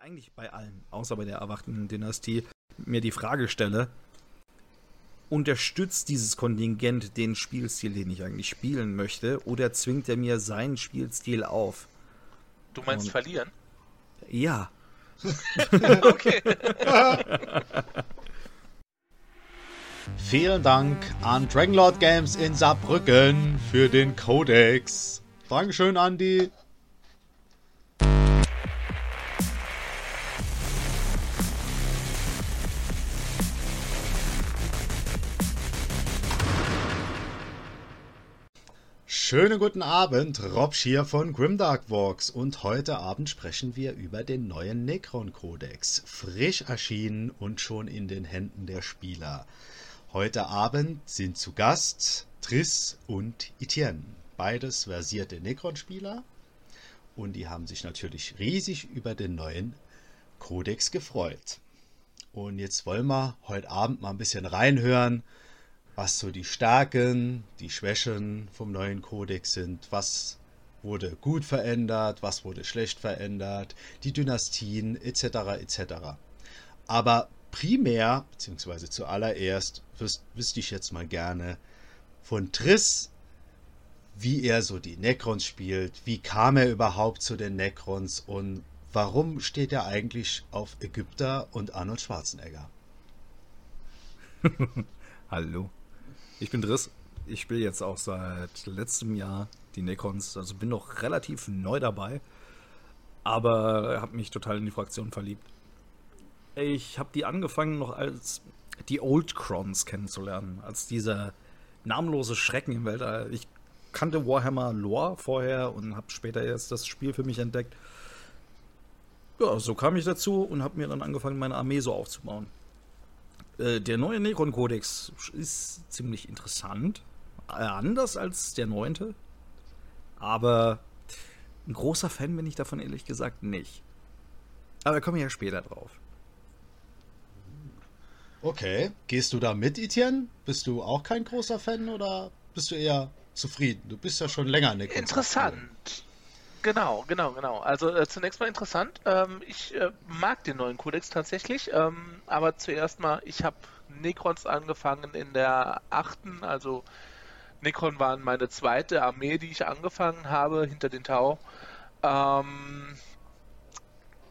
eigentlich bei allen, außer bei der erwachten Dynastie, mir die Frage stelle, unterstützt dieses Kontingent den Spielstil, den ich eigentlich spielen möchte, oder zwingt er mir seinen Spielstil auf? Du meinst Und, verlieren? Ja. okay. Vielen Dank an Dragonlord Games in Saarbrücken für den Codex. Dankeschön, Andi. Schönen guten Abend, Rob hier von Grimdark Walks und heute Abend sprechen wir über den neuen Necron Codex, frisch erschienen und schon in den Händen der Spieler. Heute Abend sind zu Gast Triss und Etienne, beides versierte Necron-Spieler und die haben sich natürlich riesig über den neuen Codex gefreut. Und jetzt wollen wir heute Abend mal ein bisschen reinhören, was so die Stärken, die Schwächen vom neuen Kodex sind, was wurde gut verändert, was wurde schlecht verändert, die Dynastien etc. etc. Aber primär, beziehungsweise zuallererst, wüsste ich jetzt mal gerne von Triss, wie er so die Necrons spielt, wie kam er überhaupt zu den Necrons und warum steht er eigentlich auf Ägypter und Arnold Schwarzenegger? Hallo. Ich bin Driss. Ich spiele jetzt auch seit letztem Jahr die Necrons, also bin noch relativ neu dabei, aber habe mich total in die Fraktion verliebt. Ich habe die angefangen noch als die Old Crons kennenzulernen, als dieser namenlose Schrecken im Weltall. Ich kannte Warhammer Lore vorher und habe später erst das Spiel für mich entdeckt. Ja, so kam ich dazu und habe mir dann angefangen, meine Armee so aufzubauen. Äh, der neue Necron-Kodex ist ziemlich interessant. Äh, anders als der neunte. Aber ein großer Fan bin ich davon ehrlich gesagt nicht. Aber da komme ich ja später drauf. Okay. Gehst du da mit, Etienne? Bist du auch kein großer Fan oder bist du eher zufrieden? Du bist ja schon länger in der Interessant. Genau, genau, genau. Also äh, zunächst mal interessant. Ähm, ich äh, mag den neuen Kodex tatsächlich, ähm, aber zuerst mal, ich habe Necrons angefangen in der achten, also Necron waren meine zweite Armee, die ich angefangen habe hinter den Tau. Ähm,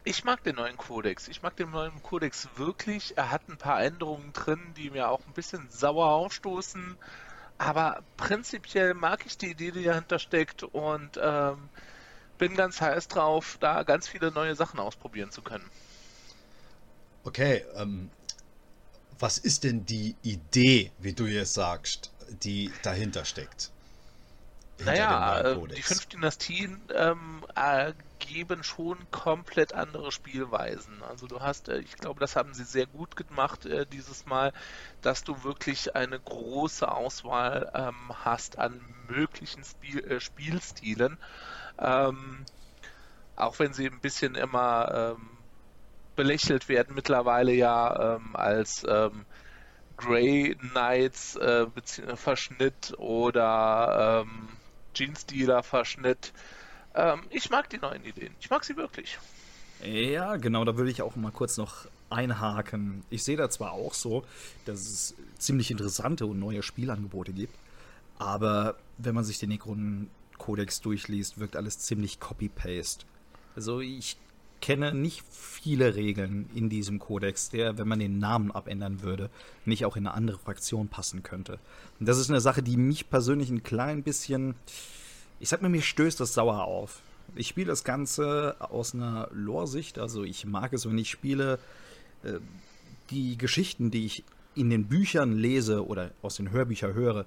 ich mag den neuen Kodex. Ich mag den neuen Kodex wirklich. Er hat ein paar Änderungen drin, die mir auch ein bisschen sauer aufstoßen. Aber prinzipiell mag ich die Idee, die dahinter steckt und ähm, bin ganz heiß drauf, da ganz viele neue Sachen ausprobieren zu können. Okay, ähm, was ist denn die Idee, wie du jetzt sagst, die dahinter steckt? Naja, äh, die fünf Dynastien ähm, ergeben schon komplett andere Spielweisen. Also du hast, äh, ich glaube, das haben sie sehr gut gemacht äh, dieses Mal, dass du wirklich eine große Auswahl ähm, hast an möglichen Spiel, äh, Spielstilen. Ähm, auch wenn sie ein bisschen immer ähm, belächelt werden, mittlerweile ja ähm, als ähm, Grey Knights äh, Verschnitt oder ähm, Jeans Dealer Verschnitt. Ähm, ich mag die neuen Ideen. Ich mag sie wirklich. Ja, genau, da würde ich auch mal kurz noch einhaken. Ich sehe da zwar auch so, dass es ziemlich interessante und neue Spielangebote gibt, aber wenn man sich den Necron Kodex durchliest, wirkt alles ziemlich copy-paste. Also ich kenne nicht viele Regeln in diesem Kodex, der, wenn man den Namen abändern würde, nicht auch in eine andere Fraktion passen könnte. Und das ist eine Sache, die mich persönlich ein klein bisschen, ich sag mal, mir stößt das sauer auf. Ich spiele das Ganze aus einer Lore-Sicht, also ich mag es, wenn ich spiele, äh, die Geschichten, die ich in den Büchern lese oder aus den Hörbüchern höre,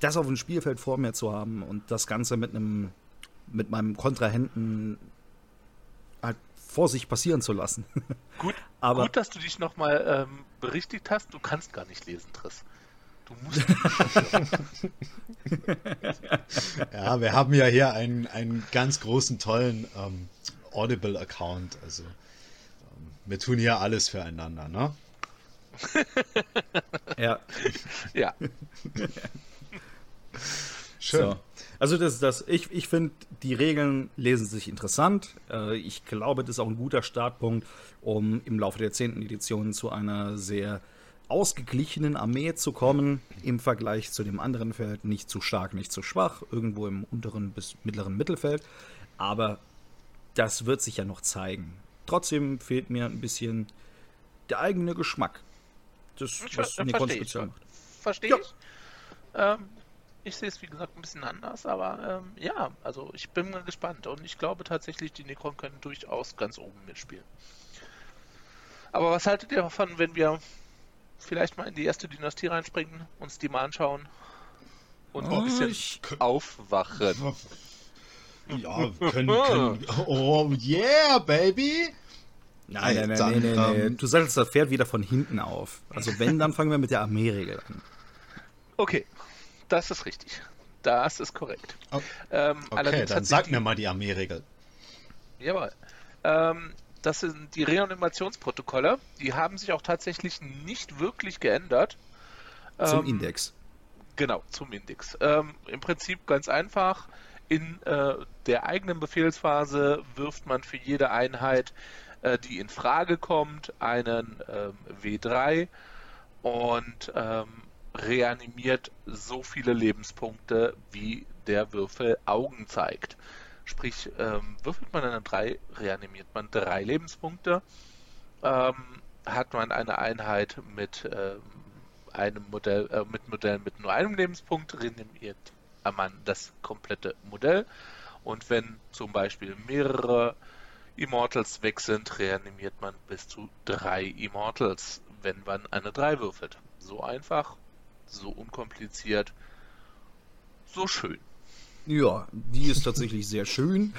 das auf dem Spielfeld vor mir zu haben und das Ganze mit einem mit meinem Kontrahenten halt vor sich passieren zu lassen. Gut, Aber, gut dass du dich nochmal ähm, berichtigt hast. Du kannst gar nicht lesen, Triss. Du musst. ja, wir haben ja hier einen, einen ganz großen, tollen ähm, Audible-Account. Also, ähm, wir tun hier alles füreinander, ne? ja. Ja. Schön. So. Also das ist das. Ich, ich finde, die Regeln lesen sich interessant. Äh, ich glaube, das ist auch ein guter Startpunkt, um im Laufe der 10. Edition zu einer sehr ausgeglichenen Armee zu kommen im Vergleich zu dem anderen Feld. Nicht zu stark, nicht zu schwach, irgendwo im unteren bis mittleren Mittelfeld. Aber das wird sich ja noch zeigen. Trotzdem fehlt mir ein bisschen der eigene Geschmack. Das, was Nikon speziell macht. Verstehe ja. ich. Ähm, ich sehe es, wie gesagt, ein bisschen anders, aber ähm, ja, also ich bin mal gespannt und ich glaube tatsächlich, die Nikon können durchaus ganz oben mitspielen. Aber was haltet ihr davon, wenn wir vielleicht mal in die erste Dynastie reinspringen, uns die mal anschauen und oh, ein bisschen ich... aufwachen? Ja, können, können. Oh yeah, baby! Nein, nein, nein, dann, nein, nein, nein. Du sagst, das Pferd wieder von hinten auf. Also wenn, dann fangen wir mit der Armeeregel an. Okay, das ist richtig. Das ist korrekt. Okay, ähm, okay dann sag die... mir mal die Armeeregel. Jawohl. Ähm, das sind die Reanimationsprotokolle. Die haben sich auch tatsächlich nicht wirklich geändert. Zum ähm, Index. Genau, zum Index. Ähm, Im Prinzip ganz einfach. In äh, der eigenen Befehlsphase wirft man für jede Einheit, äh, die in Frage kommt, einen ähm, W3 und ähm, reanimiert so viele Lebenspunkte, wie der Würfel Augen zeigt. Sprich, ähm, würfelt man eine 3, reanimiert man drei Lebenspunkte. Ähm, hat man eine Einheit mit ähm, einem Modell, äh, mit Modellen mit nur einem Lebenspunkt, reanimiert man das komplette Modell. Und wenn zum Beispiel mehrere Immortals weg sind, reanimiert man bis zu drei Immortals, wenn man eine 3 würfelt. So einfach, so unkompliziert, so schön. Ja, die ist tatsächlich sehr schön.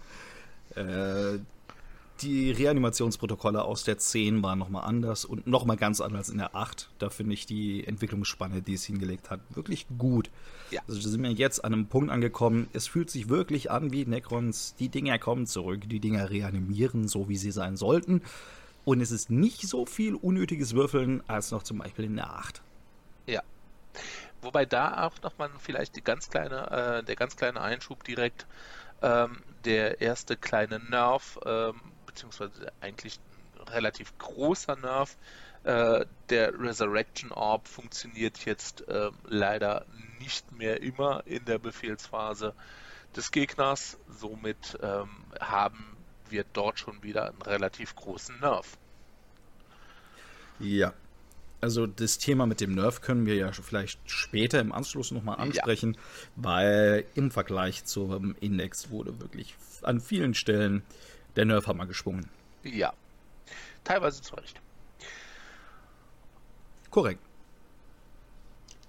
äh, die Reanimationsprotokolle aus der 10 waren nochmal anders und nochmal ganz anders in der 8. Da finde ich die Entwicklungsspanne, die es hingelegt hat, wirklich gut. Ja. Also sind wir jetzt an einem Punkt angekommen, es fühlt sich wirklich an wie Necrons, die Dinger kommen zurück, die Dinger reanimieren, so wie sie sein sollten. Und es ist nicht so viel unnötiges Würfeln als noch zum Beispiel in der 8. Wobei da auch nochmal vielleicht die ganz kleine, äh, der ganz kleine Einschub direkt, ähm, der erste kleine Nerv, ähm, beziehungsweise eigentlich relativ großer Nerv, äh, der Resurrection Orb funktioniert jetzt äh, leider nicht mehr immer in der Befehlsphase des Gegners. Somit ähm, haben wir dort schon wieder einen relativ großen Nerv. Ja, also das Thema mit dem Nerf können wir ja vielleicht später im Anschluss nochmal ansprechen, ja. weil im Vergleich zum Index wurde wirklich an vielen Stellen der Nerfhammer geschwungen. Ja, teilweise zu Recht. Korrekt.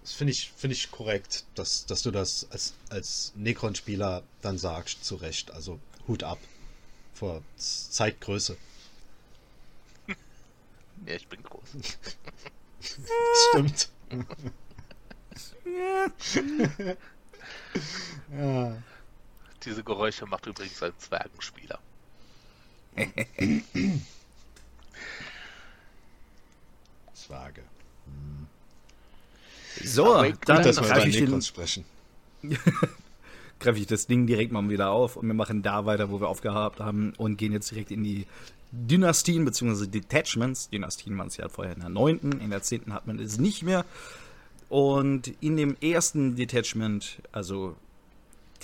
Das finde ich, find ich korrekt, dass, dass du das als, als Necron-Spieler dann sagst, zu Recht. Also Hut ab vor Zeitgröße. Ja, ich bin groß. Stimmt. ja. Diese Geräusche macht übrigens ein Zwergenspieler. Zwerge. Hm. So, Aber dann wir über den... sprechen. greife ich das Ding direkt mal wieder auf und wir machen da weiter, wo wir aufgehabt haben und gehen jetzt direkt in die Dynastien bzw. Detachments. Dynastien waren es ja vorher in der 9., in der 10. hat man es nicht mehr. Und in dem ersten Detachment, also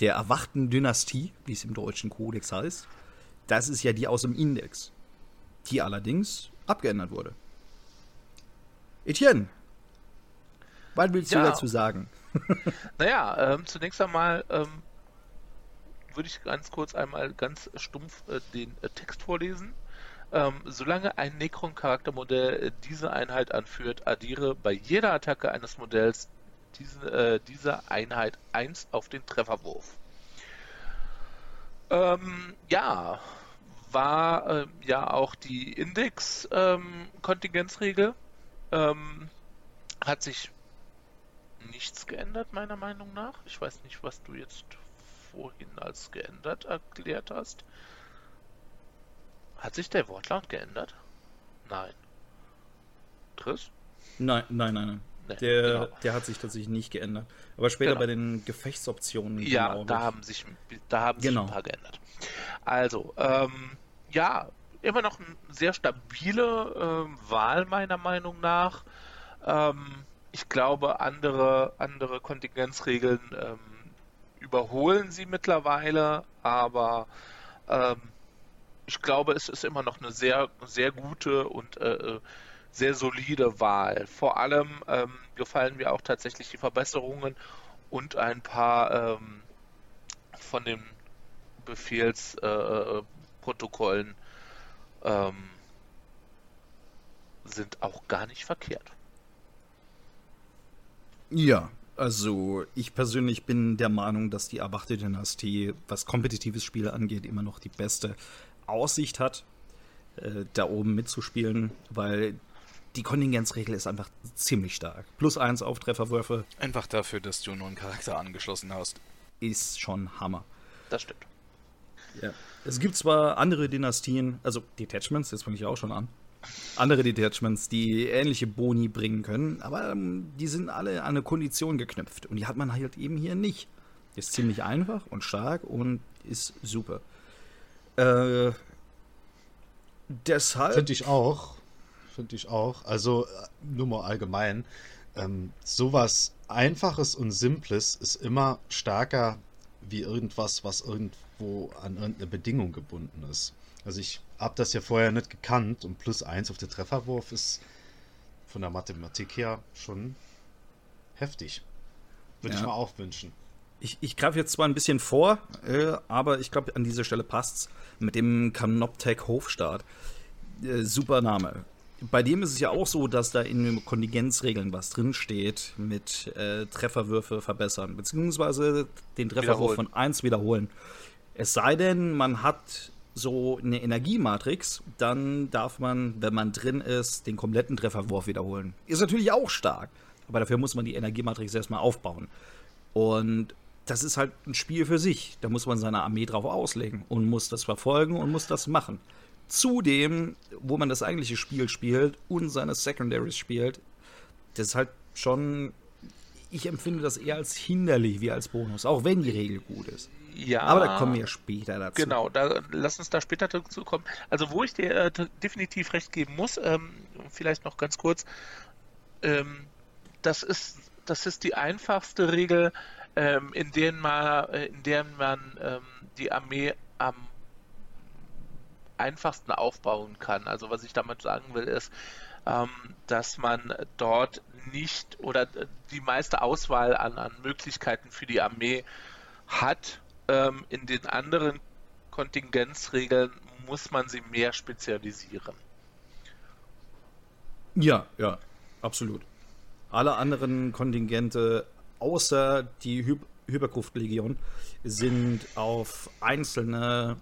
der erwachten Dynastie, wie es im deutschen Kodex heißt, das ist ja die aus dem Index, die allerdings abgeändert wurde. Etienne, was willst ja. du dazu sagen? naja, ähm, zunächst einmal ähm, würde ich ganz kurz einmal ganz stumpf äh, den äh, Text vorlesen. Ähm, solange ein Necron-Charaktermodell äh, diese Einheit anführt, addiere bei jeder Attacke eines Modells diese, äh, dieser Einheit 1 auf den Trefferwurf. Ähm, ja, war äh, ja auch die Index-Kontingenzregel. Ähm, hat sich nichts geändert, meiner Meinung nach. Ich weiß nicht, was du jetzt vorhin als geändert erklärt hast. Hat sich der Wortlaut geändert? Nein. Chris? Nein, nein, nein, nein. Nee, der, genau. der hat sich tatsächlich nicht geändert. Aber später genau. bei den Gefechtsoptionen. Ja, da haben sich, da haben genau. sich ein paar geändert. Also, ähm, ja, immer noch eine sehr stabile äh, Wahl meiner Meinung nach. Ähm, ich glaube, andere, andere Kontingenzregeln ähm, überholen sie mittlerweile, aber ähm, ich glaube, es ist immer noch eine sehr, sehr gute und äh, äh sehr solide Wahl. Vor allem ähm, gefallen mir auch tatsächlich die Verbesserungen und ein paar ähm, von den Befehlsprotokollen äh, äh ähm, sind auch gar nicht verkehrt. Ja, also ich persönlich bin der Meinung, dass die erwachte Dynastie, was kompetitives Spiel angeht, immer noch die beste Aussicht hat, äh, da oben mitzuspielen, weil die Kontingenzregel ist einfach ziemlich stark. Plus eins auf Trefferwürfe. Einfach dafür, dass du nur einen Charakter angeschlossen hast. Ist schon Hammer. Das stimmt. Ja. Es gibt zwar andere Dynastien, also Detachments, jetzt fange ich auch schon an. Andere Detachments, die ähnliche Boni bringen können, aber ähm, die sind alle an eine Kondition geknüpft. Und die hat man halt eben hier nicht. Ist ziemlich einfach und stark und ist super. Äh, deshalb. Finde ich auch finde ich auch. Also äh, nur mal allgemein. Ähm, sowas Einfaches und Simples ist immer stärker wie irgendwas, was irgendwo an irgendeine Bedingung gebunden ist. Also ich habe das ja vorher nicht gekannt und plus eins auf den Trefferwurf ist von der Mathematik her schon heftig. Würde ja. ich mir auch wünschen. Ich, ich greife jetzt zwar ein bisschen vor, äh, aber ich glaube, an dieser Stelle passt's mit dem Canoptech Hofstaat. Äh, super Name bei dem ist es ja auch so, dass da in den Kontingenzregeln was drinsteht mit äh, Trefferwürfe verbessern, beziehungsweise den Trefferwurf von 1 wiederholen. Es sei denn, man hat so eine Energiematrix, dann darf man, wenn man drin ist, den kompletten Trefferwurf wiederholen. Ist natürlich auch stark, aber dafür muss man die Energiematrix erstmal aufbauen. Und das ist halt ein Spiel für sich. Da muss man seine Armee drauf auslegen und muss das verfolgen und muss das machen zudem, wo man das eigentliche Spiel spielt und seine Secondaries spielt, das ist halt schon. Ich empfinde das eher als hinderlich wie als Bonus, auch wenn die Regel gut ist. Ja. Aber da kommen wir später dazu. Genau, da, lass uns da später dazu kommen. Also, wo ich dir äh, definitiv recht geben muss, ähm, vielleicht noch ganz kurz, ähm, das, ist, das ist die einfachste Regel, ähm, in, der man, äh, in der man ähm, die Armee am einfachsten aufbauen kann. Also was ich damit sagen will, ist, ähm, dass man dort nicht oder die meiste Auswahl an, an Möglichkeiten für die Armee hat. Ähm, in den anderen Kontingenzregeln muss man sie mehr spezialisieren. Ja, ja, absolut. Alle anderen Kontingente außer die Hy Hyperkruftlegion sind auf einzelne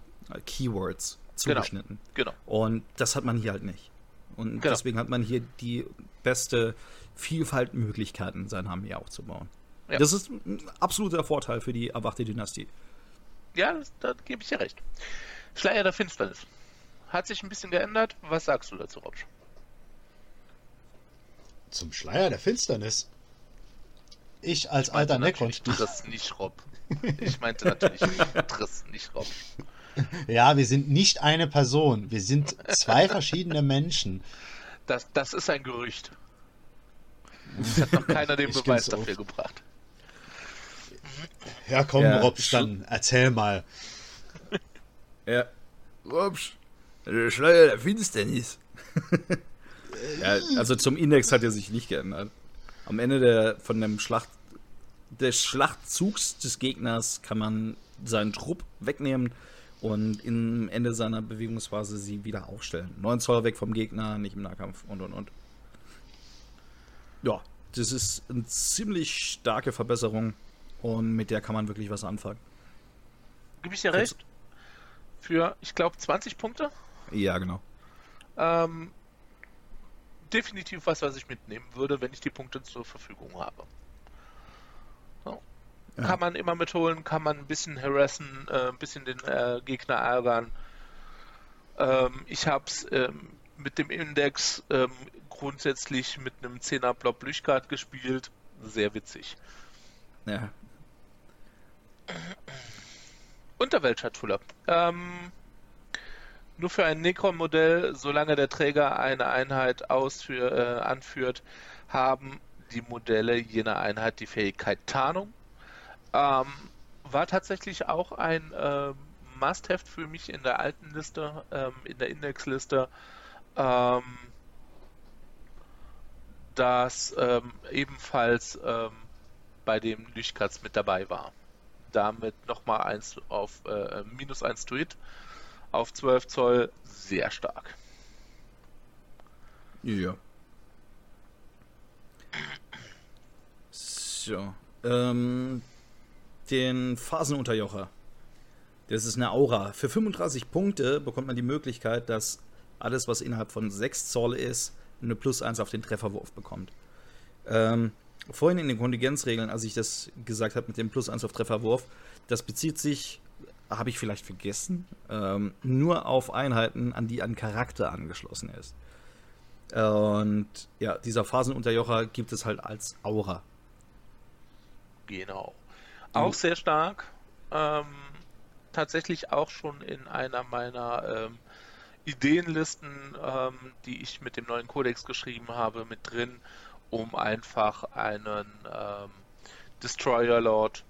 Keywords Genau. zugeschnitten. Genau. genau. Und das hat man hier halt nicht. Und genau. deswegen hat man hier die beste Vielfaltmöglichkeiten, sein Armee aufzubauen. Ja. Das ist ein absoluter Vorteil für die erwachte Dynastie. Ja, da gebe ich dir recht. Schleier der Finsternis. Hat sich ein bisschen geändert. Was sagst du dazu, Robsch? Zum Schleier der Finsternis? Ich als ich alter Necron. Triss, nicht Rob. Ich meinte natürlich Triss, nicht Rob. Ja, wir sind nicht eine Person. Wir sind zwei verschiedene Menschen. Das, das ist ein Gerücht. Es hat noch keiner den Beweis dafür auf. gebracht. Ja, komm, ja, Robsch, dann erzähl mal. Ja, Robsch, der Schleier der Finsternis. ja, also zum Index hat er sich nicht geändert. Am Ende der, von dem Schlacht, des Schlachtzugs des Gegners kann man seinen Trupp wegnehmen und im Ende seiner Bewegungsphase sie wieder aufstellen. 9 Zoll weg vom Gegner, nicht im Nahkampf und und und. Ja, das ist eine ziemlich starke Verbesserung und mit der kann man wirklich was anfangen. Gib ich dir recht? Für, ich glaube, 20 Punkte? Ja, genau. Ähm, definitiv was, was ich mitnehmen würde, wenn ich die Punkte zur Verfügung habe. Ja. Kann man immer mitholen, kann man ein bisschen harassen, äh, ein bisschen den äh, Gegner ärgern. Ähm, ich habe es ähm, mit dem Index ähm, grundsätzlich mit einem 10er Blob Blüchgard gespielt. Sehr witzig. Ja. Unterweltschatulle. Ähm, nur für ein Necron-Modell, solange der Träger eine Einheit ausführ, äh, anführt, haben die Modelle jener Einheit die Fähigkeit Tarnung. Ähm, war tatsächlich auch ein äh, Must-Have für mich in der alten Liste, ähm, in der Indexliste, ähm, das ähm, ebenfalls ähm, bei dem Lichtkatz mit dabei war. Damit nochmal eins auf äh, minus 1 to hit auf 12 Zoll sehr stark. Ja. So. Ähm, den Phasenunterjocher. Das ist eine Aura. Für 35 Punkte bekommt man die Möglichkeit, dass alles, was innerhalb von 6 Zoll ist, eine Plus 1 auf den Trefferwurf bekommt. Ähm, vorhin in den Kontingenzregeln, als ich das gesagt habe mit dem Plus 1 auf Trefferwurf, das bezieht sich habe ich vielleicht vergessen, ähm, nur auf Einheiten, an die ein Charakter angeschlossen ist. Und ja, dieser Phasenunterjocher gibt es halt als Aura. Genau. Auch sehr stark. Ähm, tatsächlich auch schon in einer meiner ähm, Ideenlisten, ähm, die ich mit dem neuen Codex geschrieben habe, mit drin, um einfach einen ähm, Destroyer Lord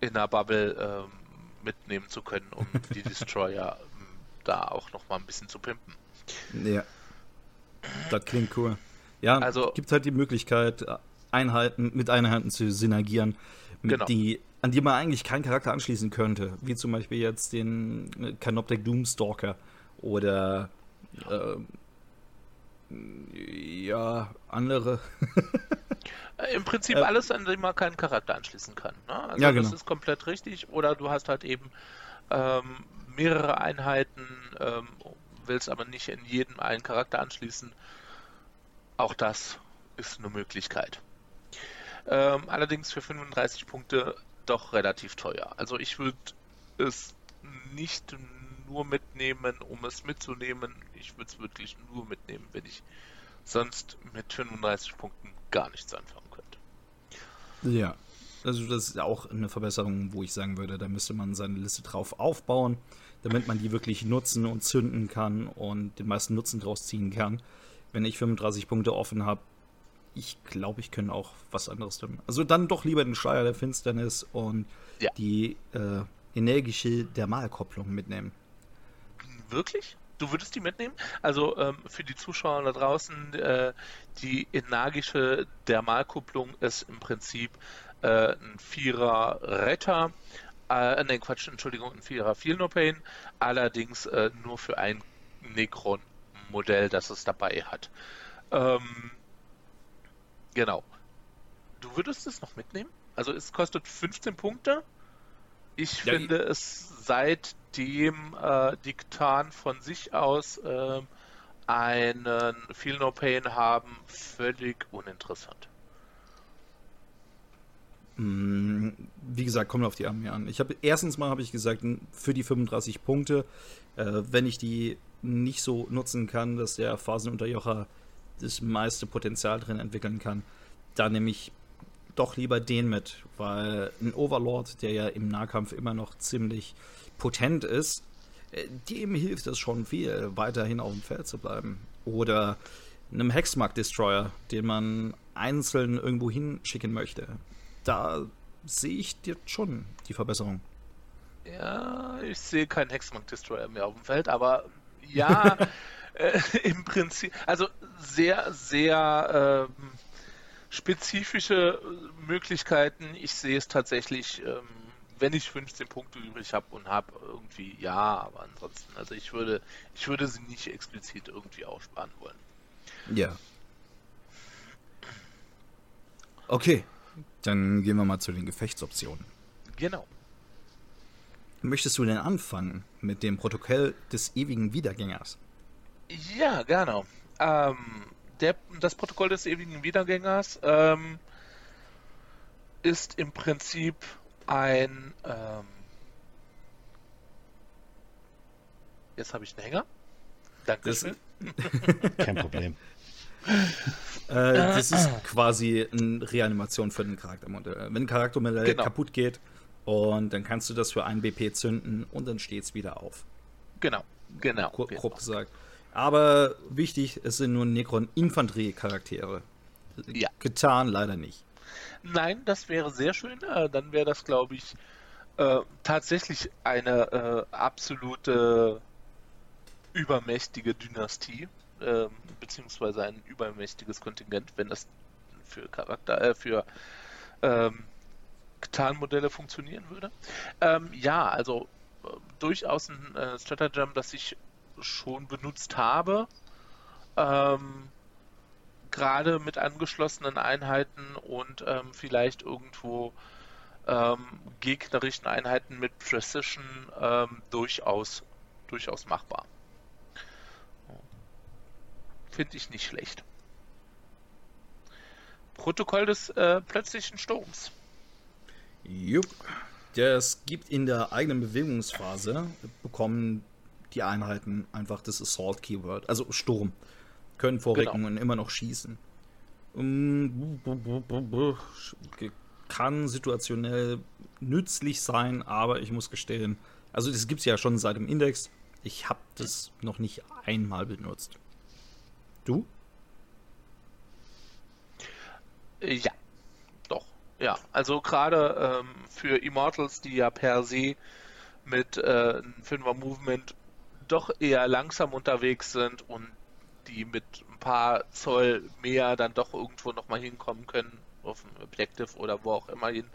in der Bubble ähm, mitnehmen zu können, um die Destroyer ähm, da auch noch mal ein bisschen zu pimpen. Ja. Das klingt cool. Ja, also gibt halt die Möglichkeit, Einheiten mit Einheiten zu synergieren, genau. die, an die man eigentlich keinen Charakter anschließen könnte, wie zum Beispiel jetzt den äh, Canoptek Doomstalker oder äh, ja, andere. Äh, Im Prinzip äh, alles, an dem man keinen Charakter anschließen kann. Ne? Also ja, genau. das ist komplett richtig. Oder du hast halt eben ähm, mehrere Einheiten, ähm, willst aber nicht in jedem einen Charakter anschließen. Auch das ist eine Möglichkeit. Ähm, allerdings für 35 Punkte doch relativ teuer. Also ich würde es nicht nur mitnehmen, um es mitzunehmen. Ich würde es wirklich nur mitnehmen, wenn ich sonst mit 35 Punkten gar nichts anfangen könnte. Ja, also das ist auch eine Verbesserung, wo ich sagen würde, da müsste man seine Liste drauf aufbauen, damit man die wirklich nutzen und zünden kann und den meisten Nutzen draus ziehen kann. Wenn ich 35 Punkte offen habe, ich glaube, ich könnte auch was anderes tun. Also dann doch lieber den Schleier der Finsternis und ja. die äh, energische Dermalkopplung mitnehmen. Wirklich? Du würdest die mitnehmen? Also ähm, für die Zuschauer da draußen, äh, die energische Dermalkupplung ist im Prinzip äh, ein Vierer Retter, äh, ne Quatsch, Entschuldigung, ein Vierer Feel No Pain, allerdings äh, nur für ein Necron-Modell, das es dabei hat. Ähm, genau. Du würdest es noch mitnehmen? Also es kostet 15 Punkte. Ich ja, finde es seitdem äh, Diktan von sich aus äh, einen Feel No Pain haben, völlig uninteressant. Mm, wie gesagt, kommt auf die Armee an. Ich habe erstens mal habe ich gesagt, für die 35 Punkte, äh, wenn ich die nicht so nutzen kann, dass der Phasenunterjocher das meiste Potenzial drin entwickeln kann, dann nehme ich doch lieber den mit, weil ein Overlord, der ja im Nahkampf immer noch ziemlich potent ist, äh, dem hilft es schon viel, weiterhin auf dem Feld zu bleiben. Oder einem Hexmark-Destroyer, den man einzeln irgendwo hinschicken möchte. Da sehe ich jetzt schon die Verbesserung. Ja, ich sehe keinen Hexmark-Destroyer mehr auf dem Feld, aber ja, äh, im Prinzip, also sehr, sehr ähm, spezifische Möglichkeiten. Ich sehe es tatsächlich, ähm, wenn ich 15 Punkte übrig habe und habe irgendwie ja, aber ansonsten, also ich würde, ich würde sie nicht explizit irgendwie aussparen wollen. Ja. Okay, dann gehen wir mal zu den Gefechtsoptionen. Genau. Möchtest du denn anfangen mit dem Protokoll des ewigen Wiedergängers? Ja, gerne. Ähm, der, das Protokoll des ewigen Wiedergängers ähm, ist im Prinzip ein. Ähm, jetzt habe ich einen Hänger. Dankeschön. Kein Problem. äh, das ist quasi eine Reanimation für den Charaktermodell. Wenn ein Charaktermodell genau. kaputt geht und dann kannst du das für einen BP zünden und dann steht es wieder auf. Genau, genau. Grob, grob gesagt. Aber wichtig, es sind nur Necron-Infanterie-Charaktere. Ja. Getan leider nicht. Nein, das wäre sehr schön. Äh, dann wäre das, glaube ich, äh, tatsächlich eine äh, absolute übermächtige Dynastie, äh, beziehungsweise ein übermächtiges Kontingent, wenn das für Charakter, äh, für ähm, Tarnmodelle funktionieren würde. Ähm, ja, also durchaus ein Stratagem, das ich schon benutzt habe. Ähm, gerade mit angeschlossenen Einheiten und ähm, vielleicht irgendwo ähm, gegnerischen Einheiten mit Precision ähm, durchaus, durchaus machbar. Finde ich nicht schlecht. Protokoll des äh, plötzlichen Sturms. Jupp. Das gibt in der eigenen Bewegungsphase, bekommen die Einheiten einfach das Assault Keyword, also Sturm, können vorrücken genau. und immer noch schießen. Kann situationell nützlich sein, aber ich muss gestehen, also das gibt es ja schon seit dem Index. Ich habe das noch nicht einmal benutzt. Du? Ja, doch. Ja, also gerade ähm, für Immortals, die ja per se mit äh, Fünfer Movement doch eher langsam unterwegs sind und die mit ein paar Zoll mehr dann doch irgendwo nochmal hinkommen können, auf dem Objective oder wo auch immer hin,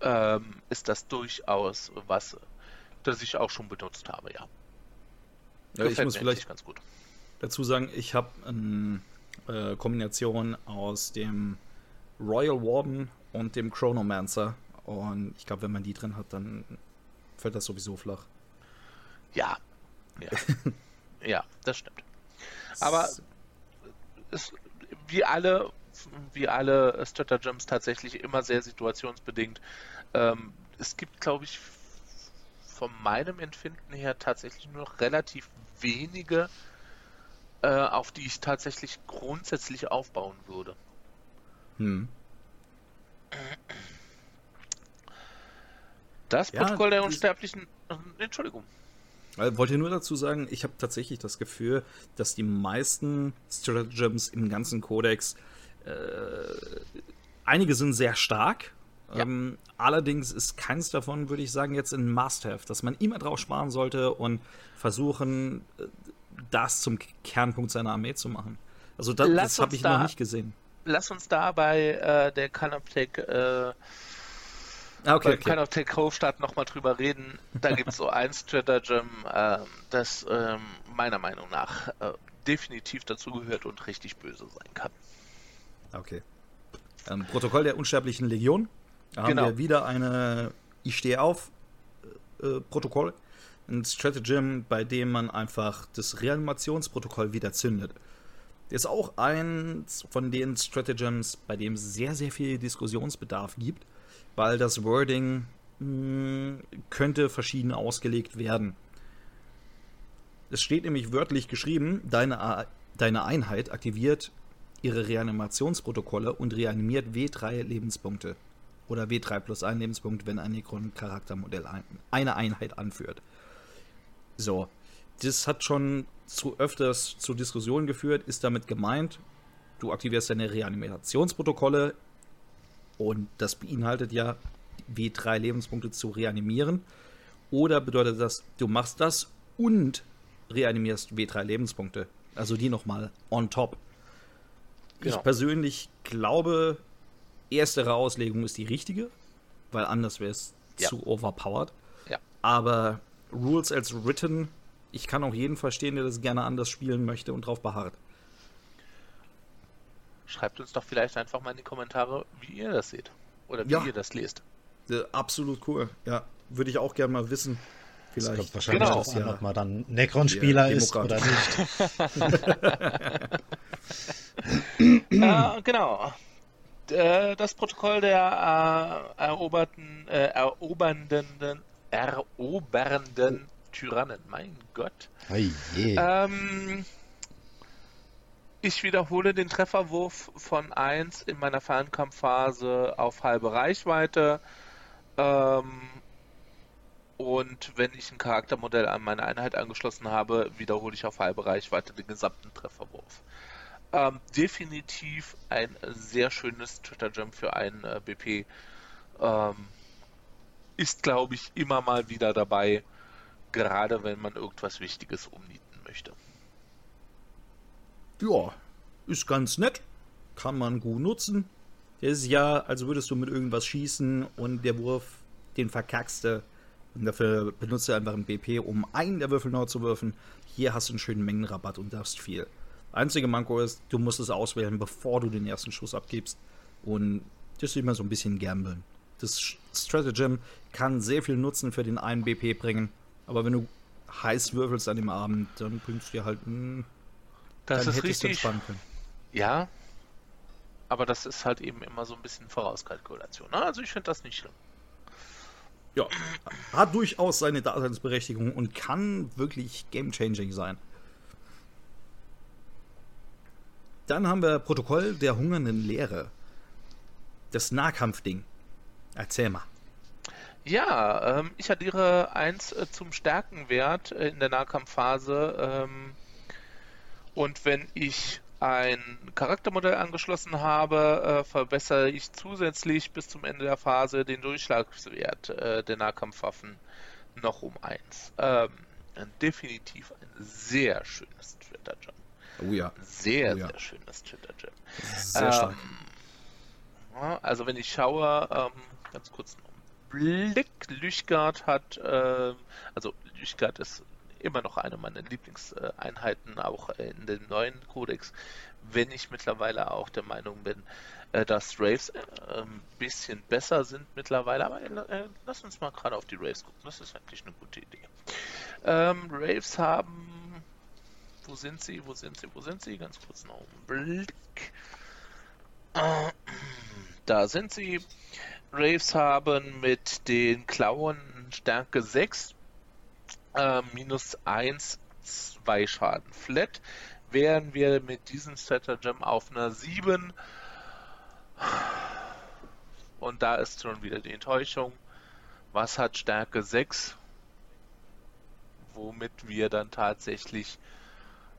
ähm, ist das durchaus was, das ich auch schon benutzt habe, ja. ja ich muss vielleicht ganz gut dazu sagen, ich habe eine äh, Kombination aus dem Royal Warden und dem Chronomancer. Und ich glaube, wenn man die drin hat, dann fällt das sowieso flach. Ja. Ja, ja das stimmt. Aber es, wie alle, wie alle Stratagems tatsächlich immer sehr situationsbedingt. Ähm, es gibt, glaube ich, von meinem Empfinden her tatsächlich nur noch relativ wenige äh, auf die ich tatsächlich grundsätzlich aufbauen würde. Hm. Das Protokoll ja, der Unsterblichen. Äh, Entschuldigung. Ich wollte nur dazu sagen, ich habe tatsächlich das Gefühl, dass die meisten Stratagems im ganzen Kodex, äh, einige sind sehr stark. Ja. Ähm, allerdings ist keins davon, würde ich sagen, jetzt ein Must-Have, dass man immer drauf sparen sollte und versuchen, äh, das zum Kernpunkt seiner Armee zu machen. Also das, das habe ich da, noch nicht gesehen. Lass uns da bei äh, der Canoptech äh, ah, okay, okay. Canoptech Hofstadt nochmal drüber reden. Da gibt es so ein Stratagem, äh, das ähm, meiner Meinung nach äh, definitiv dazugehört und richtig böse sein kann. Okay. Ähm, Protokoll der Unsterblichen Legion. Da genau. haben wir wieder eine Ich stehe auf äh, Protokoll ein Stratagem, bei dem man einfach das Reanimationsprotokoll wieder zündet. ist auch eins von den Stratagems, bei dem es sehr, sehr viel Diskussionsbedarf gibt, weil das Wording mh, hm, könnte verschieden ausgelegt werden. Es steht nämlich wörtlich geschrieben, deine, deine Einheit aktiviert ihre Reanimationsprotokolle und reanimiert W3 Lebenspunkte. Oder W3 plus 1 Lebenspunkt, wenn ein Necron-Charaktermodell eine Einheit anführt. So, das hat schon zu öfters zu Diskussionen geführt. Ist damit gemeint, du aktivierst deine Reanimationsprotokolle und das beinhaltet ja, W3 Lebenspunkte zu reanimieren. Oder bedeutet das, du machst das und reanimierst W3 Lebenspunkte. Also die nochmal on top. Genau. Ich persönlich glaube, erstere Auslegung ist die richtige, weil anders wäre es ja. zu overpowered. Ja. Aber Rules als written. Ich kann auch jeden verstehen, der das gerne anders spielen möchte und drauf beharrt. Schreibt uns doch vielleicht einfach mal in die Kommentare, wie ihr das seht. Oder wie ja. ihr das lest. Ja, absolut cool. Ja, würde ich auch gerne mal wissen. Vielleicht. Das kommt wahrscheinlich genau. darauf an, ob man dann Necron-Spieler ist oder nicht. äh, genau. Das Protokoll der äh, eroberten, äh, erobernden erobernden Tyrannen. Mein Gott. Hey, yeah. ähm, ich wiederhole den Trefferwurf von 1 in meiner Fernkampfphase auf halbe Reichweite. Ähm, und wenn ich ein Charaktermodell an meine Einheit angeschlossen habe, wiederhole ich auf halbe Reichweite den gesamten Trefferwurf. Ähm, definitiv ein sehr schönes Twitter-Jump für einen äh, BP. Ähm, ist, glaube ich, immer mal wieder dabei, gerade wenn man irgendwas Wichtiges umnieten möchte. Ja, ist ganz nett. Kann man gut nutzen. Ist ja, als würdest du mit irgendwas schießen und der Wurf, den verkackst du. Und dafür benutzt du einfach ein BP, um einen der Würfel neu zu würfen. Hier hast du einen schönen Mengenrabatt und darfst viel. Einzige Manko ist, du musst es auswählen, bevor du den ersten Schuss abgibst. Und das ist immer so ein bisschen gambeln. Das Stratagem kann sehr viel Nutzen für den einen BP bringen, aber wenn du heiß würfelst an dem Abend, dann bringst du dir halt ein. Das ist richtig. Ja, aber das ist halt eben immer so ein bisschen Vorauskalkulation. Ne? Also ich finde das nicht schlimm. Ja, hat durchaus seine Daseinsberechtigung und kann wirklich game-changing sein. Dann haben wir Protokoll der hungernden Leere. Das Nahkampfding. Erzähl mal. Ja, ähm, ich addiere 1 äh, zum Stärkenwert äh, in der Nahkampfphase. Ähm, und wenn ich ein Charaktermodell angeschlossen habe, äh, verbessere ich zusätzlich bis zum Ende der Phase den Durchschlagswert äh, der Nahkampfwaffen noch um 1. Ähm, definitiv ein sehr schönes Twitter-Jump. Oh ja. Sehr, oh ja. sehr schönes Twitter-Jump. Sehr ähm, stark. Also wenn ich schaue, ähm, ganz kurz noch einen Blick, Lüchgard hat, äh, also Lüchgard ist immer noch eine meiner Lieblingseinheiten, auch in dem neuen Codex, wenn ich mittlerweile auch der Meinung bin, äh, dass Raves äh, ein bisschen besser sind mittlerweile, aber äh, lass uns mal gerade auf die Raves gucken, das ist eigentlich eine gute Idee. Ähm, Raves haben wo sind sie? Wo sind sie? Wo sind sie? Ganz kurz noch einen Blick. Da sind sie. Raves haben mit den Klauen Stärke 6, äh, minus 1, 2 Schaden flat. Wären wir mit diesem Stratagem auf einer 7. Und da ist schon wieder die Enttäuschung. Was hat Stärke 6? Womit wir dann tatsächlich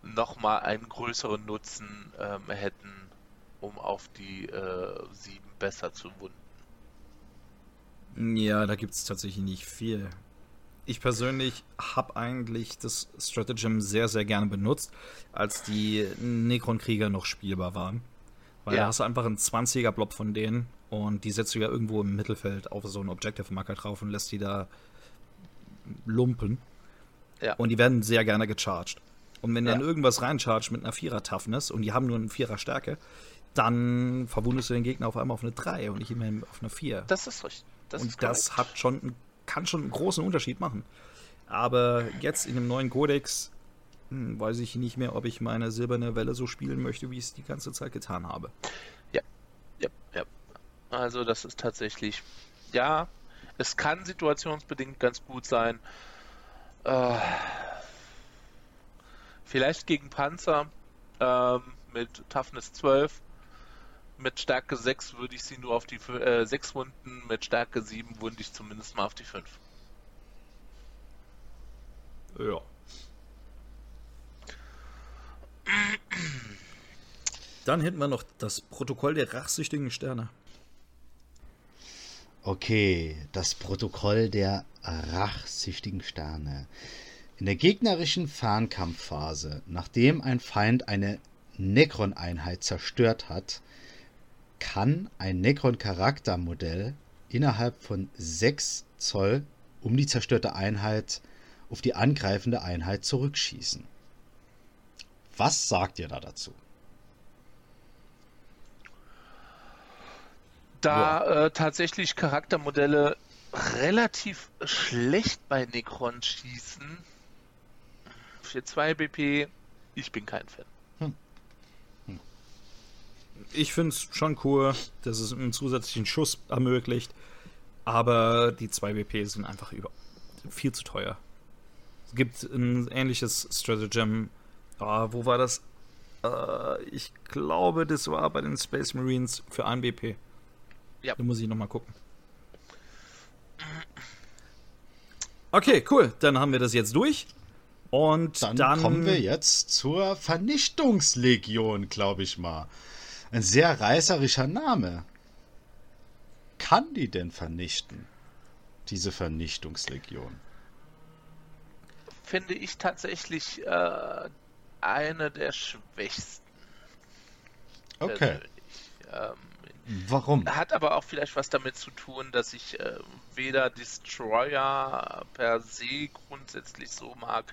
nochmal einen größeren Nutzen ähm, hätten, um auf die äh, 7 besser zu wunden. Ja, da gibt es tatsächlich nicht viel. Ich persönlich habe eigentlich das Stratagem sehr, sehr gerne benutzt, als die Necron-Krieger noch spielbar waren. Weil ja. da hast du einfach einen 20er-Blob von denen und die setzt du ja irgendwo im Mittelfeld auf so einen Objective-Marker drauf und lässt die da lumpen. Ja. Und die werden sehr gerne gecharged. Und wenn dann ja. irgendwas reinchargt mit einer Vierer-Toughness und die haben nur eine Vierer-Stärke, dann verwundest du den Gegner auf einmal auf eine 3 und nicht immer auf eine 4. Das ist richtig. Das und ist das hat schon, kann schon einen großen Unterschied machen. Aber jetzt in dem neuen Codex hm, weiß ich nicht mehr, ob ich meine silberne Welle so spielen möchte, wie ich es die ganze Zeit getan habe. Ja, ja, ja. Also das ist tatsächlich, ja, es kann situationsbedingt ganz gut sein. Äh, Vielleicht gegen Panzer ähm, mit Toughness 12. Mit Stärke 6 würde ich sie nur auf die äh, 6 wunden, mit Stärke 7 wunde ich zumindest mal auf die 5. Ja. Dann hätten wir noch das Protokoll der rachsüchtigen Sterne. Okay, das Protokoll der rachsüchtigen Sterne. In der gegnerischen Fernkampfphase, nachdem ein Feind eine Necron-Einheit zerstört hat, kann ein Necron-Charaktermodell innerhalb von 6 Zoll um die zerstörte Einheit auf die angreifende Einheit zurückschießen. Was sagt ihr da dazu? Da ja. äh, tatsächlich Charaktermodelle relativ schlecht bei Necron schießen, für 2 BP, ich bin kein Fan. Ich finde es schon cool, dass es einen zusätzlichen Schuss ermöglicht, aber die 2 BP sind einfach über viel zu teuer. Es gibt ein ähnliches Stratagem, oh, wo war das? Äh, ich glaube, das war bei den Space Marines für ein BP. Ja. Da muss ich nochmal gucken. Okay, cool. Dann haben wir das jetzt durch. Und dann, dann kommen wir jetzt zur Vernichtungslegion, glaube ich mal. Ein sehr reißerischer Name. Kann die denn vernichten? Diese Vernichtungslegion. Finde ich tatsächlich äh, eine der schwächsten. Okay. Ähm, Warum? Hat aber auch vielleicht was damit zu tun, dass ich äh, weder Destroyer per se grundsätzlich so mag,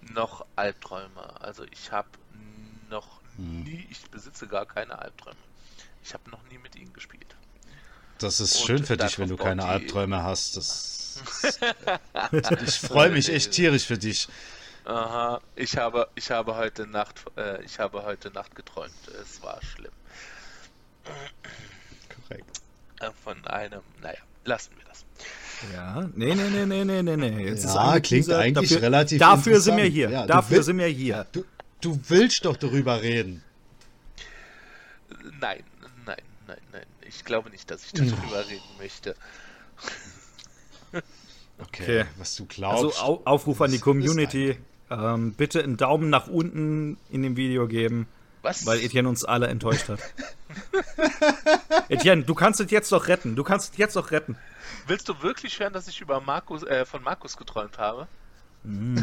noch Albträume. Also ich habe noch hm. nie, ich besitze gar keine Albträume. Ich habe noch nie mit ihnen gespielt. Das ist Und schön für dich, wenn du keine Albträume hast. Das, ich freue mich echt tierisch für dich. Aha, ich habe, ich habe heute Nacht, äh, ich habe heute Nacht geträumt. Es war schlimm. Korrekt. Äh, von einem, naja, lassen wir das. Ja, nee, nee, nee, nee, nee, nee, nee. Jetzt ja, klingt eigentlich dafür, relativ Dafür sind wir hier. Ja, dafür will, sind wir hier. Du, du willst doch darüber reden. Nein, nein, nein, nein. Ich glaube nicht, dass ich darüber reden möchte. Okay, okay, was du glaubst. Also Aufruf an die Community. Ähm, bitte einen Daumen nach unten in dem Video geben. Was? Weil Etienne uns alle enttäuscht hat. Etienne, du kannst es jetzt doch retten. Du kannst es jetzt doch retten. Willst du wirklich hören, dass ich über Markus, äh, von Markus geträumt habe? Mm.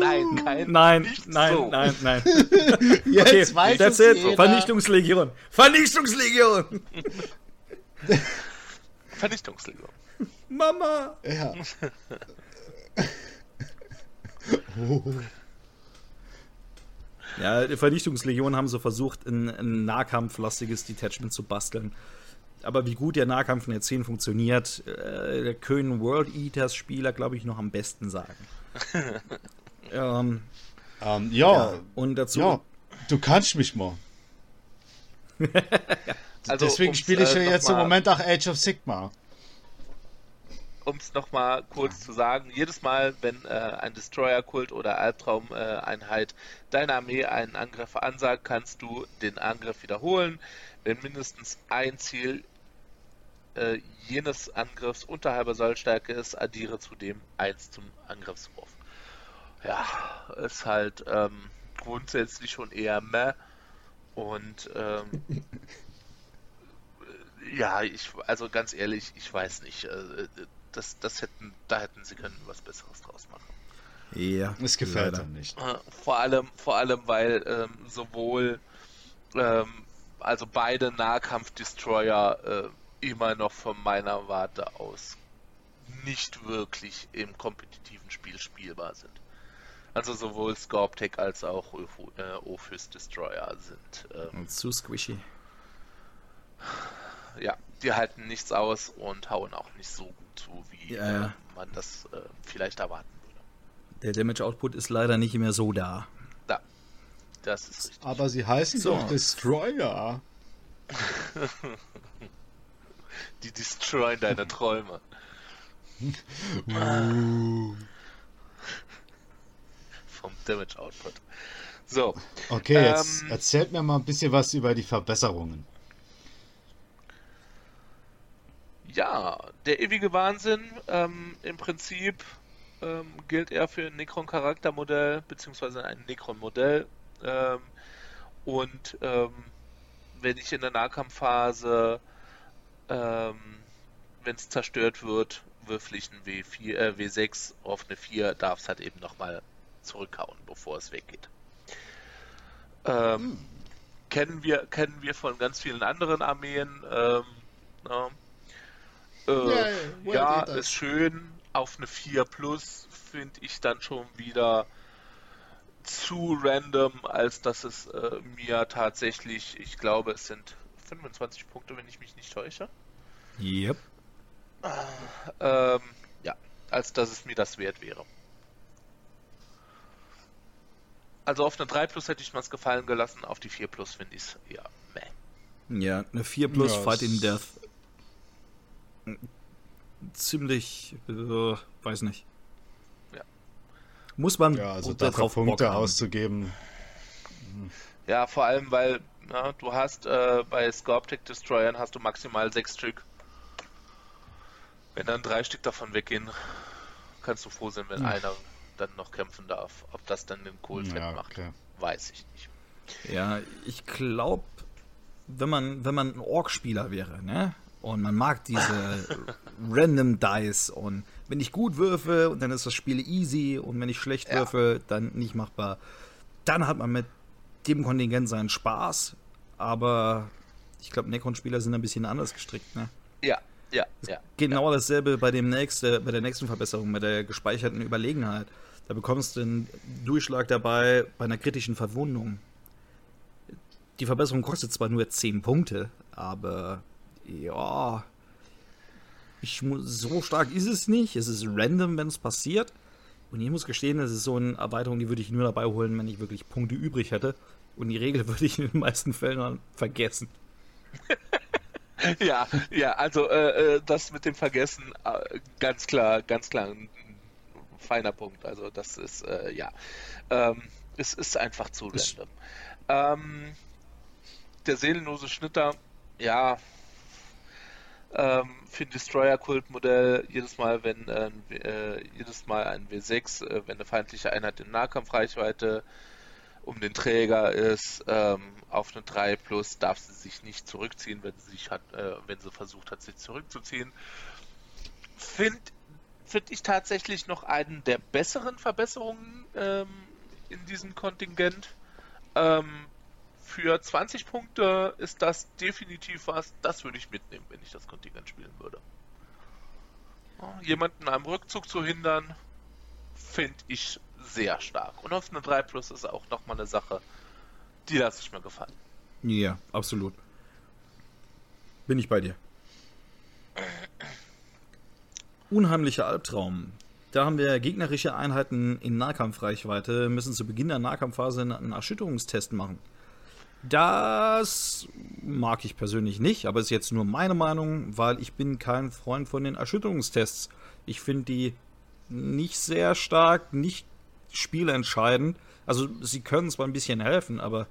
nein, kein, nein, nein, so. nein, nein, Jetzt okay, weiß that's it. Jeder. Vernichtungslegion. Vernichtungslegion. Vernichtungslegion. Mama. Ja. Ja, die Vernichtungslegion haben so versucht, ein, ein nahkampflastiges Detachment zu basteln. Aber wie gut der Nahkampf in der 10 funktioniert, äh, können World Eaters Spieler, glaube ich, noch am besten sagen. ähm, um, ja, ja, und dazu. Ja, du kannst mich mal. also, Deswegen spiele ich ja äh, jetzt im Moment auch Age of Sigma um es nochmal kurz zu sagen, jedes Mal, wenn äh, ein Destroyer-Kult oder Albtraum-Einheit äh, deiner Armee einen Angriff ansagt, kannst du den Angriff wiederholen. Wenn mindestens ein Ziel äh, jenes Angriffs unter halber Sollstärke ist, addiere zudem 1 zum Angriffswurf. Ja, ist halt ähm, grundsätzlich schon eher meh. Und ähm, ja, ich, also ganz ehrlich, ich weiß nicht. Äh, das, das hätten, da hätten sie können was Besseres draus machen. Ja, es gefällt leider. nicht. Äh, vor allem, vor allem, weil ähm, sowohl ähm, also beide Nahkampf-Destroyer äh, immer noch von meiner Warte aus nicht wirklich im kompetitiven Spiel spielbar sind. Also sowohl Scorptech als auch äh, Ophis Destroyer sind. Ähm, und zu squishy. Ja, die halten nichts aus und hauen auch nicht so gut zu, wie ja, ja. man das äh, vielleicht erwarten würde. Der Damage Output ist leider nicht mehr so da. Da. Das ist richtig. Aber sie heißen so. doch Destroyer. die destroyen deine Träume. uh. Vom Damage Output. So. Okay, ähm, jetzt erzählt mir mal ein bisschen was über die Verbesserungen. Ja, der ewige Wahnsinn. Ähm, Im Prinzip ähm, gilt er für ein Necron-Charaktermodell, beziehungsweise ein Necron-Modell. Ähm, und ähm, wenn ich in der Nahkampfphase, ähm, wenn es zerstört wird, würfel ich ein W4, äh, W6 auf eine 4, darf es halt eben nochmal zurückhauen, bevor es weggeht. Hm. Kennen wir, kennen wir von ganz vielen anderen Armeen. Ähm, ne? Äh, ja, ja ist schön. Auf eine 4 Plus finde ich dann schon wieder zu random, als dass es äh, mir tatsächlich, ich glaube, es sind 25 Punkte, wenn ich mich nicht täusche. Yep. Ähm, ja, als dass es mir das wert wäre. Also auf eine 3 Plus hätte ich mir es gefallen gelassen, auf die 4 Plus finde ich es eher meh. Ja, eine 4 Plus ja, Fight in Death ziemlich, äh, weiß nicht. Ja. Muss man ja, also dafür Punkte auszugeben. Ja, vor allem, weil na, du hast äh, bei Scorptech Destroyern hast du maximal sechs Stück. Wenn dann drei Stück davon weggehen, kannst du froh sein, wenn hm. einer dann noch kämpfen darf. Ob das dann den Kohl ja, macht, weiß ich nicht. Ja, ich glaube, wenn man, wenn man ein Ork-Spieler wäre, ne? Und man mag diese Random Dice und wenn ich gut würfe, dann ist das Spiel easy und wenn ich schlecht ja. würfe, dann nicht machbar. Dann hat man mit dem Kontingent seinen Spaß, aber ich glaube, Necron-Spieler sind ein bisschen anders gestrickt, ne? Ja, ja, ja. Genau ja. dasselbe bei, dem nächste, bei der nächsten Verbesserung, bei der gespeicherten Überlegenheit. Da bekommst du einen Durchschlag dabei bei einer kritischen Verwundung. Die Verbesserung kostet zwar nur 10 Punkte, aber ja, ich muss, so stark ist es nicht. Es ist random, wenn es passiert. Und ich muss gestehen, das ist so eine Erweiterung, die würde ich nur dabei holen, wenn ich wirklich Punkte übrig hätte. Und die Regel würde ich in den meisten Fällen vergessen. ja, ja, also äh, äh, das mit dem Vergessen, äh, ganz klar, ganz klar ein, feiner Punkt. Also das ist, äh, ja, ähm, es ist einfach zu random. Ähm, der seelenlose Schnitter, ja, ähm, für ein Destroyer-Kult-Modell jedes Mal, wenn äh, äh, jedes Mal ein W6, äh, wenn eine feindliche Einheit in Nahkampfreichweite um den Träger ist, ähm, auf eine 3 plus darf sie sich nicht zurückziehen, wenn sie sich hat, äh, wenn sie versucht hat, sich zurückzuziehen. Finde find ich tatsächlich noch einen der besseren Verbesserungen ähm, in diesem Kontingent. Ähm, für 20 Punkte ist das definitiv was, das würde ich mitnehmen, wenn ich das Kontingent spielen würde. Jemanden am Rückzug zu hindern, finde ich sehr stark. Und auf eine 3 Plus ist auch nochmal eine Sache, die lasse ich mir gefallen. Ja, absolut. Bin ich bei dir. Unheimlicher Albtraum. Da haben wir gegnerische Einheiten in Nahkampfreichweite, müssen zu Beginn der Nahkampfphase einen Erschütterungstest machen. Das mag ich persönlich nicht, aber ist jetzt nur meine Meinung, weil ich bin kein Freund von den Erschütterungstests. Ich finde die nicht sehr stark, nicht spielentscheidend. Also sie können zwar ein bisschen helfen, aber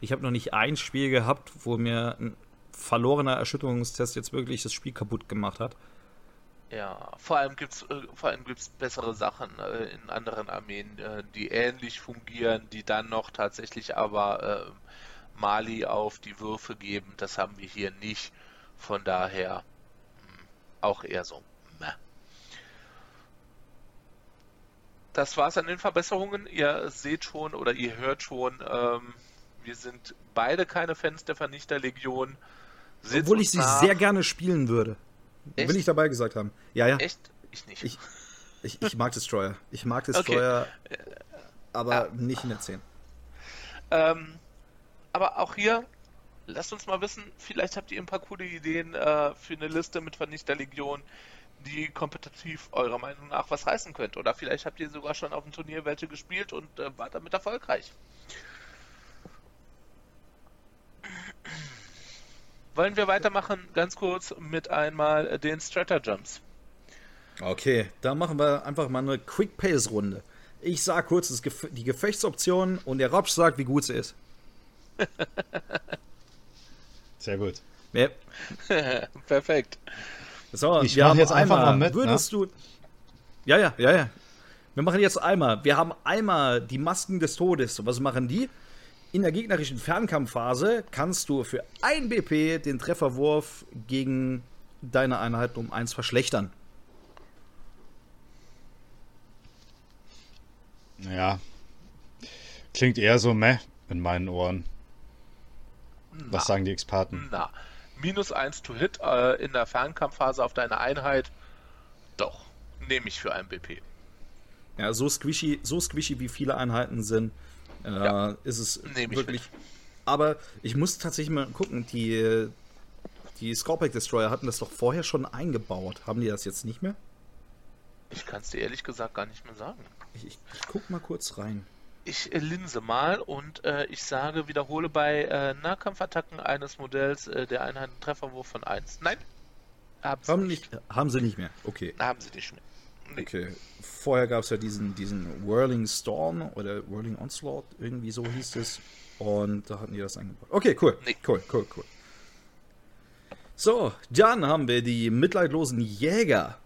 ich habe noch nicht ein Spiel gehabt, wo mir ein verlorener Erschütterungstest jetzt wirklich das Spiel kaputt gemacht hat. Ja, vor allem gibt es äh, vor allem gibt's bessere Sachen äh, in anderen Armeen, äh, die ähnlich fungieren, die dann noch tatsächlich aber äh, Mali auf die Würfe geben. Das haben wir hier nicht. Von daher mh, hm, auch eher so. Meh. Das war's an den Verbesserungen. Ihr seht schon oder ihr hört schon, ähm, wir sind beide keine Fans der Vernichterlegion. Seht Obwohl ich sie nach. sehr gerne spielen würde. Echt? Will ich dabei gesagt haben. Ja, ja. Echt? Ich nicht. Ich, ich, ich mag Destroyer. Ich mag Destroyer, okay. aber ja. nicht in der 10. Ähm, aber auch hier, lasst uns mal wissen, vielleicht habt ihr ein paar coole Ideen äh, für eine Liste mit Vernichterlegion, die kompetitiv eurer Meinung nach was reißen könnte. Oder vielleicht habt ihr sogar schon auf dem Turnier welche gespielt und äh, wart damit erfolgreich. Wollen wir weitermachen, ganz kurz mit einmal den Strategems. Okay, dann machen wir einfach mal eine Quick Pace Runde. Ich sag kurz die Gefechtsoption und der Robsch sagt, wie gut sie ist. Sehr gut. Ja. Perfekt. So, ich wir haben jetzt einfach einmal, mal mit. Würdest ne? du. Ja, ja, ja, ja. Wir machen jetzt einmal. Wir haben einmal die Masken des Todes. Was machen die? In der gegnerischen Fernkampfphase kannst du für ein BP den Trefferwurf gegen deine Einheit um eins verschlechtern. Ja. Klingt eher so meh in meinen Ohren. Was Na. sagen die Experten? Na, minus 1 to hit äh, in der Fernkampfphase auf deine Einheit. Doch, nehme ich für ein BP. Ja, so squishy, so squishy wie viele Einheiten sind, äh, ja. ist es wirklich. Ich Aber ich muss tatsächlich mal gucken, die, die Scorpic Destroyer hatten das doch vorher schon eingebaut. Haben die das jetzt nicht mehr? Ich kann es dir ehrlich gesagt gar nicht mehr sagen. Ich, ich, ich guck mal kurz rein. Ich äh, linse mal und äh, ich sage, wiederhole bei äh, Nahkampfattacken eines Modells äh, der Einheit einen Trefferwurf von 1. Nein. Haben sie, haben, nicht. nicht. haben sie nicht mehr. Okay. Haben sie nicht mehr. Okay. Vorher gab es ja diesen, diesen Whirling Storm oder Whirling Onslaught, irgendwie so hieß es. Und da hatten die das eingebaut. Okay, cool. Nee. Cool, cool, cool. So, dann haben wir die mitleidlosen Jäger.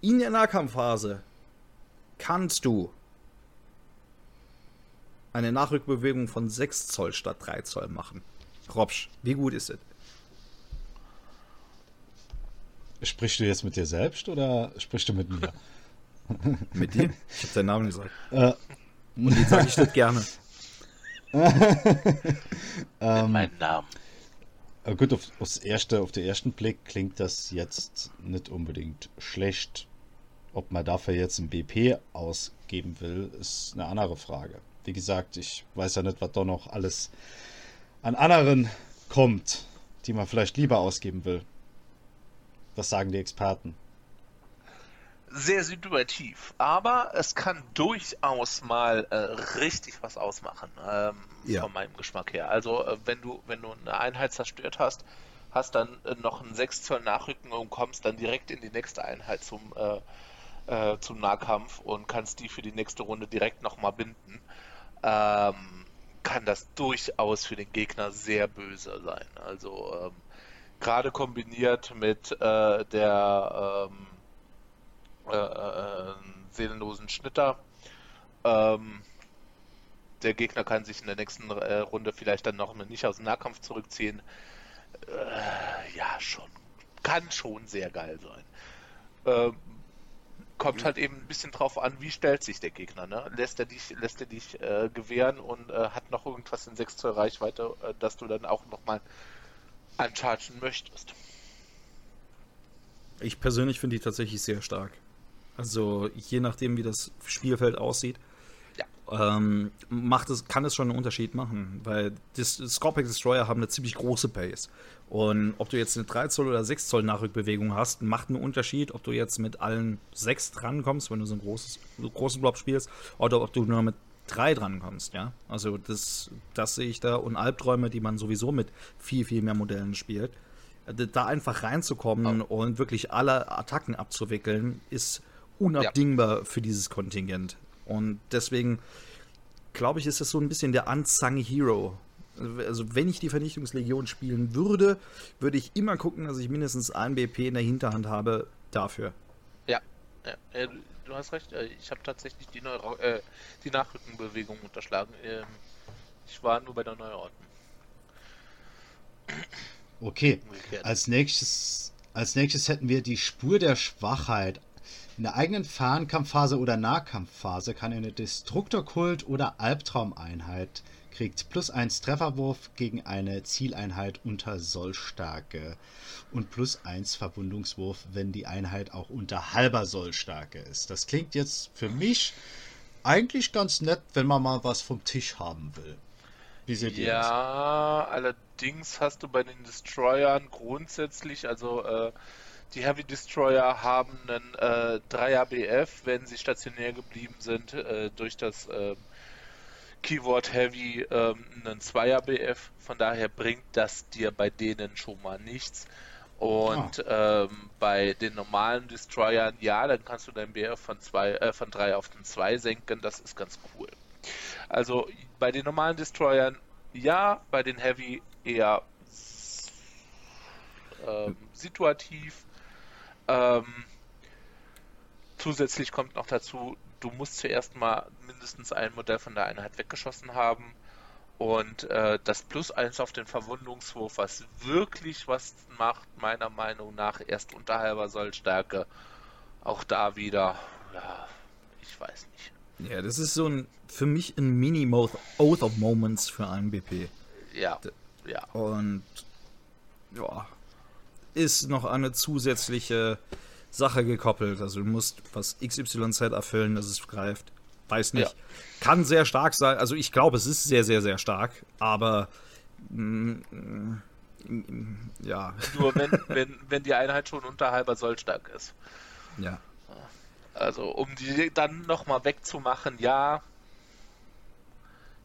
In der Nahkampfphase kannst du eine Nachrückbewegung von 6 Zoll statt 3 Zoll machen. Robsch, wie gut ist es? Sprichst du jetzt mit dir selbst oder sprichst du mit mir? mit dir? Ich habe deinen Namen gesagt. Äh. Und den sage ich nicht gerne. ähm, meinen Namen. Äh, gut, auf, aufs erste, auf den ersten Blick klingt das jetzt nicht unbedingt schlecht. Ob man dafür jetzt ein BP ausgeben will, ist eine andere Frage. Wie gesagt, ich weiß ja nicht, was da noch alles an anderen kommt, die man vielleicht lieber ausgeben will. Was sagen die Experten? Sehr situativ, aber es kann durchaus mal äh, richtig was ausmachen, ähm, ja. von meinem Geschmack her. Also äh, wenn du, wenn du eine Einheit zerstört hast, hast dann äh, noch einen 6 Zoll Nachrücken und kommst dann direkt in die nächste Einheit zum, äh, äh, zum Nahkampf und kannst die für die nächste Runde direkt nochmal binden, ähm, kann das durchaus für den Gegner sehr böse sein. Also ähm, gerade kombiniert mit äh, der ähm, äh, äh, seelenlosen Schnitter. Ähm, der Gegner kann sich in der nächsten äh, Runde vielleicht dann noch nicht aus dem Nahkampf zurückziehen. Äh, ja, schon. Kann schon sehr geil sein. Kommt halt eben ein bisschen drauf an, wie stellt sich der Gegner. Ne? Lässt er dich, lässt er dich äh, gewähren und äh, hat noch irgendwas in 6 Zoll Reichweite, äh, dass du dann auch nochmal anchargen möchtest. Ich persönlich finde die tatsächlich sehr stark. Also je nachdem, wie das Spielfeld aussieht. Ähm, macht es, kann es schon einen Unterschied machen, weil das Scorpion Destroyer haben eine ziemlich große Base. Und ob du jetzt eine 3 Zoll oder 6 Zoll Nachrückbewegung hast, macht einen Unterschied, ob du jetzt mit allen 6 drankommst, wenn du so einen großes, großen Blob spielst, oder ob du nur mit 3 drankommst, ja. Also das, das sehe ich da. Und Albträume, die man sowieso mit viel, viel mehr Modellen spielt. Da einfach reinzukommen oh. und wirklich alle Attacken abzuwickeln, ist unabdingbar ja. für dieses Kontingent. Und deswegen glaube ich, ist das so ein bisschen der unsung Hero. Also wenn ich die Vernichtungslegion spielen würde, würde ich immer gucken, dass ich mindestens ein BP in der Hinterhand habe dafür. Ja, ja. Äh, du hast recht. Äh, ich habe tatsächlich die, Neuro äh, die Nachrückenbewegung unterschlagen. Ähm, ich war nur bei der Neuordnung. Okay. Als nächstes, als nächstes hätten wir die Spur der Schwachheit. In der eigenen Fernkampfphase oder Nahkampfphase kann eine Destruktorkult oder Albtraumeinheit kriegt plus 1 Trefferwurf gegen eine Zieleinheit unter Sollstärke und plus 1 Verwundungswurf, wenn die Einheit auch unter halber Sollstärke ist. Das klingt jetzt für mich eigentlich ganz nett, wenn man mal was vom Tisch haben will. Wie seht ihr ja, das? Ja, allerdings hast du bei den Destroyern grundsätzlich, also äh, die Heavy Destroyer haben einen äh, 3er BF, wenn sie stationär geblieben sind, äh, durch das äh, Keyword Heavy ähm, einen 2er BF. Von daher bringt das dir bei denen schon mal nichts. Und ah. ähm, bei den normalen Destroyern, ja, dann kannst du dein BF von, zwei, äh, von 3 auf den 2 senken. Das ist ganz cool. Also bei den normalen Destroyern ja, bei den Heavy eher ähm, situativ. Ähm, zusätzlich kommt noch dazu, du musst zuerst mal mindestens ein Modell von der Einheit weggeschossen haben. Und äh, das Plus 1 auf den Verwundungswurf, was wirklich was macht, meiner Meinung nach, erst unter halber Sollstärke. Auch da wieder, ja, ich weiß nicht. Ja, das ist so ein, für mich ein Mini-Oath of Moments für einen BP. Ja, ja. Und, ja, ist noch eine zusätzliche Sache gekoppelt. Also du musst was XYZ erfüllen, dass es greift. Weiß nicht. Ja. Kann sehr stark sein. Also ich glaube, es ist sehr, sehr, sehr stark. Aber mm, mm, ja. Nur wenn, wenn, wenn die Einheit schon unter halber Soll stark ist. Ja. Also um die dann nochmal wegzumachen, ja.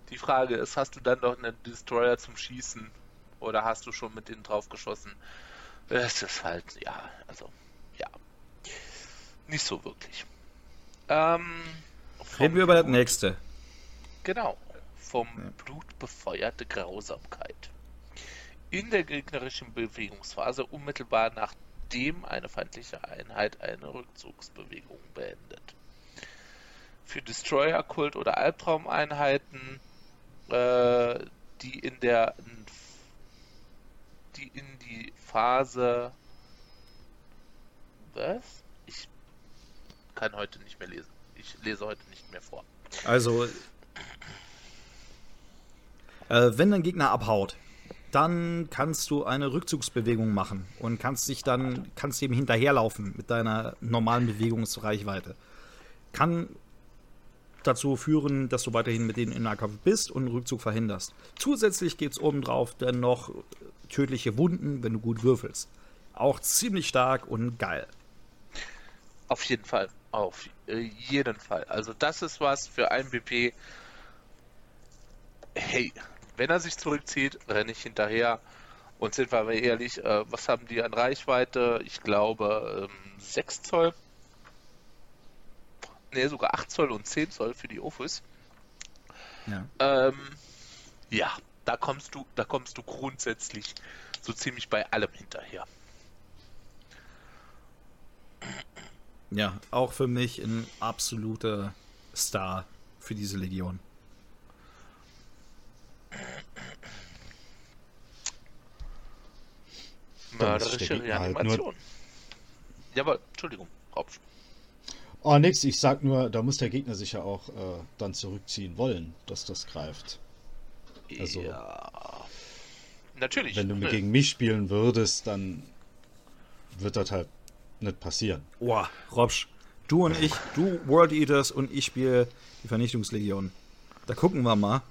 Die Frage ist, hast du dann noch einen Destroyer zum Schießen? Oder hast du schon mit denen drauf geschossen? Es ist halt, ja, also, ja. Nicht so wirklich. Ähm, Reden wir über das nächste. Genau. Vom ja. Blut befeuerte Grausamkeit. In der gegnerischen Bewegungsphase unmittelbar nachdem eine feindliche Einheit eine Rückzugsbewegung beendet. Für Destroyer-Kult oder Albtraumeinheiten, äh, die in der die in die Phase was? Ich kann heute nicht mehr lesen. Ich lese heute nicht mehr vor. Also, äh, wenn dein Gegner abhaut, dann kannst du eine Rückzugsbewegung machen und kannst dich dann, kannst ihm hinterherlaufen mit deiner normalen Bewegungsreichweite. Kann dazu führen, dass du weiterhin mit denen in Nahkampf bist und Rückzug verhinderst. Zusätzlich geht es obendrauf dann noch tödliche Wunden, wenn du gut würfelst. Auch ziemlich stark und geil. Auf jeden Fall. Auf jeden Fall. Also das ist was für ein BP. Hey, wenn er sich zurückzieht, renne ich hinterher. Und sind wir aber ehrlich, äh, was haben die an Reichweite? Ich glaube ähm, 6 Zoll. Ne, sogar 8 Zoll und 10 Zoll für die Ofus. Ja. Ähm, ja, da kommst du, da kommst du grundsätzlich so ziemlich bei allem hinterher. Ja, auch für mich ein absoluter Star für diese Legion. Mörderische Reanimation. Halt ja, aber Entschuldigung, Kopf. Oh, nix, ich sag nur, da muss der Gegner sich ja auch äh, dann zurückziehen wollen, dass das greift. Also, ja. Natürlich. Wenn du gegen mich spielen würdest, dann wird das halt nicht passieren. Boah, Robsch, du und ich, du World Eaters und ich spiele die Vernichtungslegion. Da gucken wir mal,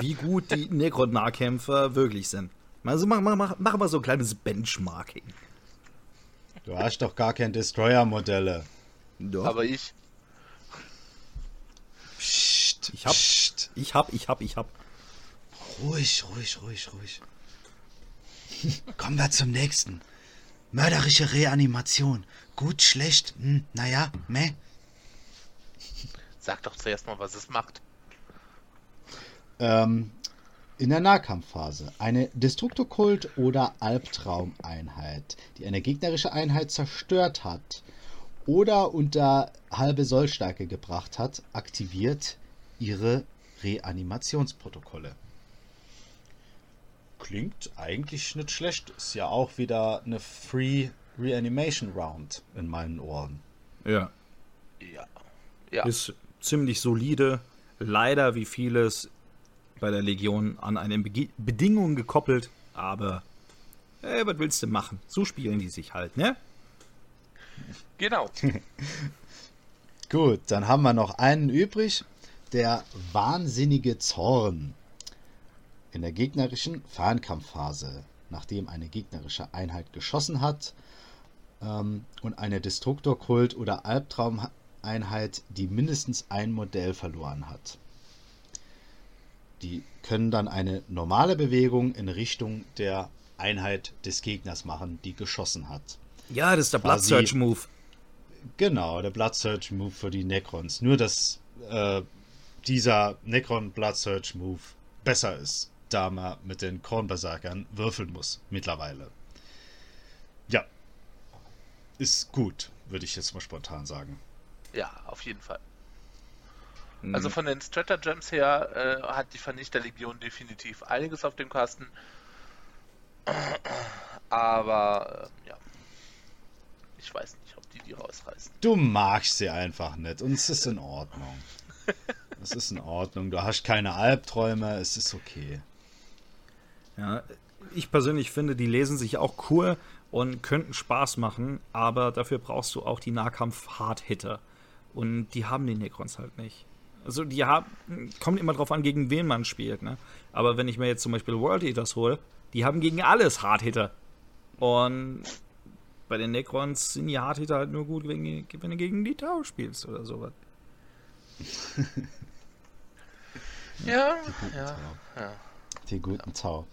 wie gut die Necron-Nahkämpfer wirklich sind. Also mach, mach, mach, mach mal so ein kleines Benchmarking. Du hast doch gar kein Destroyer-Modelle. Aber ich. Psst, ich hab, psst. ich hab, ich hab, ich hab. Ruhig, ruhig, ruhig, ruhig. Kommen wir zum nächsten. Mörderische Reanimation. Gut, schlecht, hm, naja, meh. Sag doch zuerst mal, was es macht. Ähm, in der Nahkampfphase. Eine Destruktokult oder Albtraumeinheit, die eine gegnerische Einheit zerstört hat oder unter halbe Sollstärke gebracht hat, aktiviert ihre Reanimationsprotokolle. Klingt eigentlich nicht schlecht. Ist ja auch wieder eine Free Reanimation Round in meinen Ohren. Ja. Ja. ja. Ist ziemlich solide. Leider wie vieles bei der Legion an eine Be Bedingung gekoppelt. Aber, äh, was willst du machen? So spielen die sich halt, ne? Genau. Gut, dann haben wir noch einen übrig. Der wahnsinnige Zorn. In der gegnerischen Fernkampfphase, nachdem eine gegnerische Einheit geschossen hat ähm, und eine Destruktorkult oder Albtraumeinheit, die mindestens ein Modell verloren hat. Die können dann eine normale Bewegung in Richtung der Einheit des Gegners machen, die geschossen hat. Ja, das ist der Blood Search Move. Genau, der Blood Search Move für die Necrons. Nur, dass äh, dieser Necron Blood Search Move besser ist da man mit den Kornberserkern würfeln muss mittlerweile. Ja. Ist gut, würde ich jetzt mal spontan sagen. Ja, auf jeden Fall. Mhm. Also von den Stratagems her äh, hat die Vernichterlegion definitiv einiges auf dem Kasten. Aber äh, ja. Ich weiß nicht, ob die die rausreißen. Du magst sie einfach nicht und es ist in Ordnung. es ist in Ordnung. Du hast keine Albträume, es ist okay. Ja, ich persönlich finde, die lesen sich auch cool und könnten Spaß machen, aber dafür brauchst du auch die Nahkampf-Hard-Hitter. Und die haben die Necrons halt nicht. Also die haben, kommt immer drauf an, gegen wen man spielt, ne? Aber wenn ich mir jetzt zum Beispiel World Eaters hole, die haben gegen alles Hard-Hitter. Und bei den Necrons sind die Hard-Hitter halt nur gut, wenn, wenn du gegen die Tau spielst oder sowas. ja, ja, ja. Die guten Tau.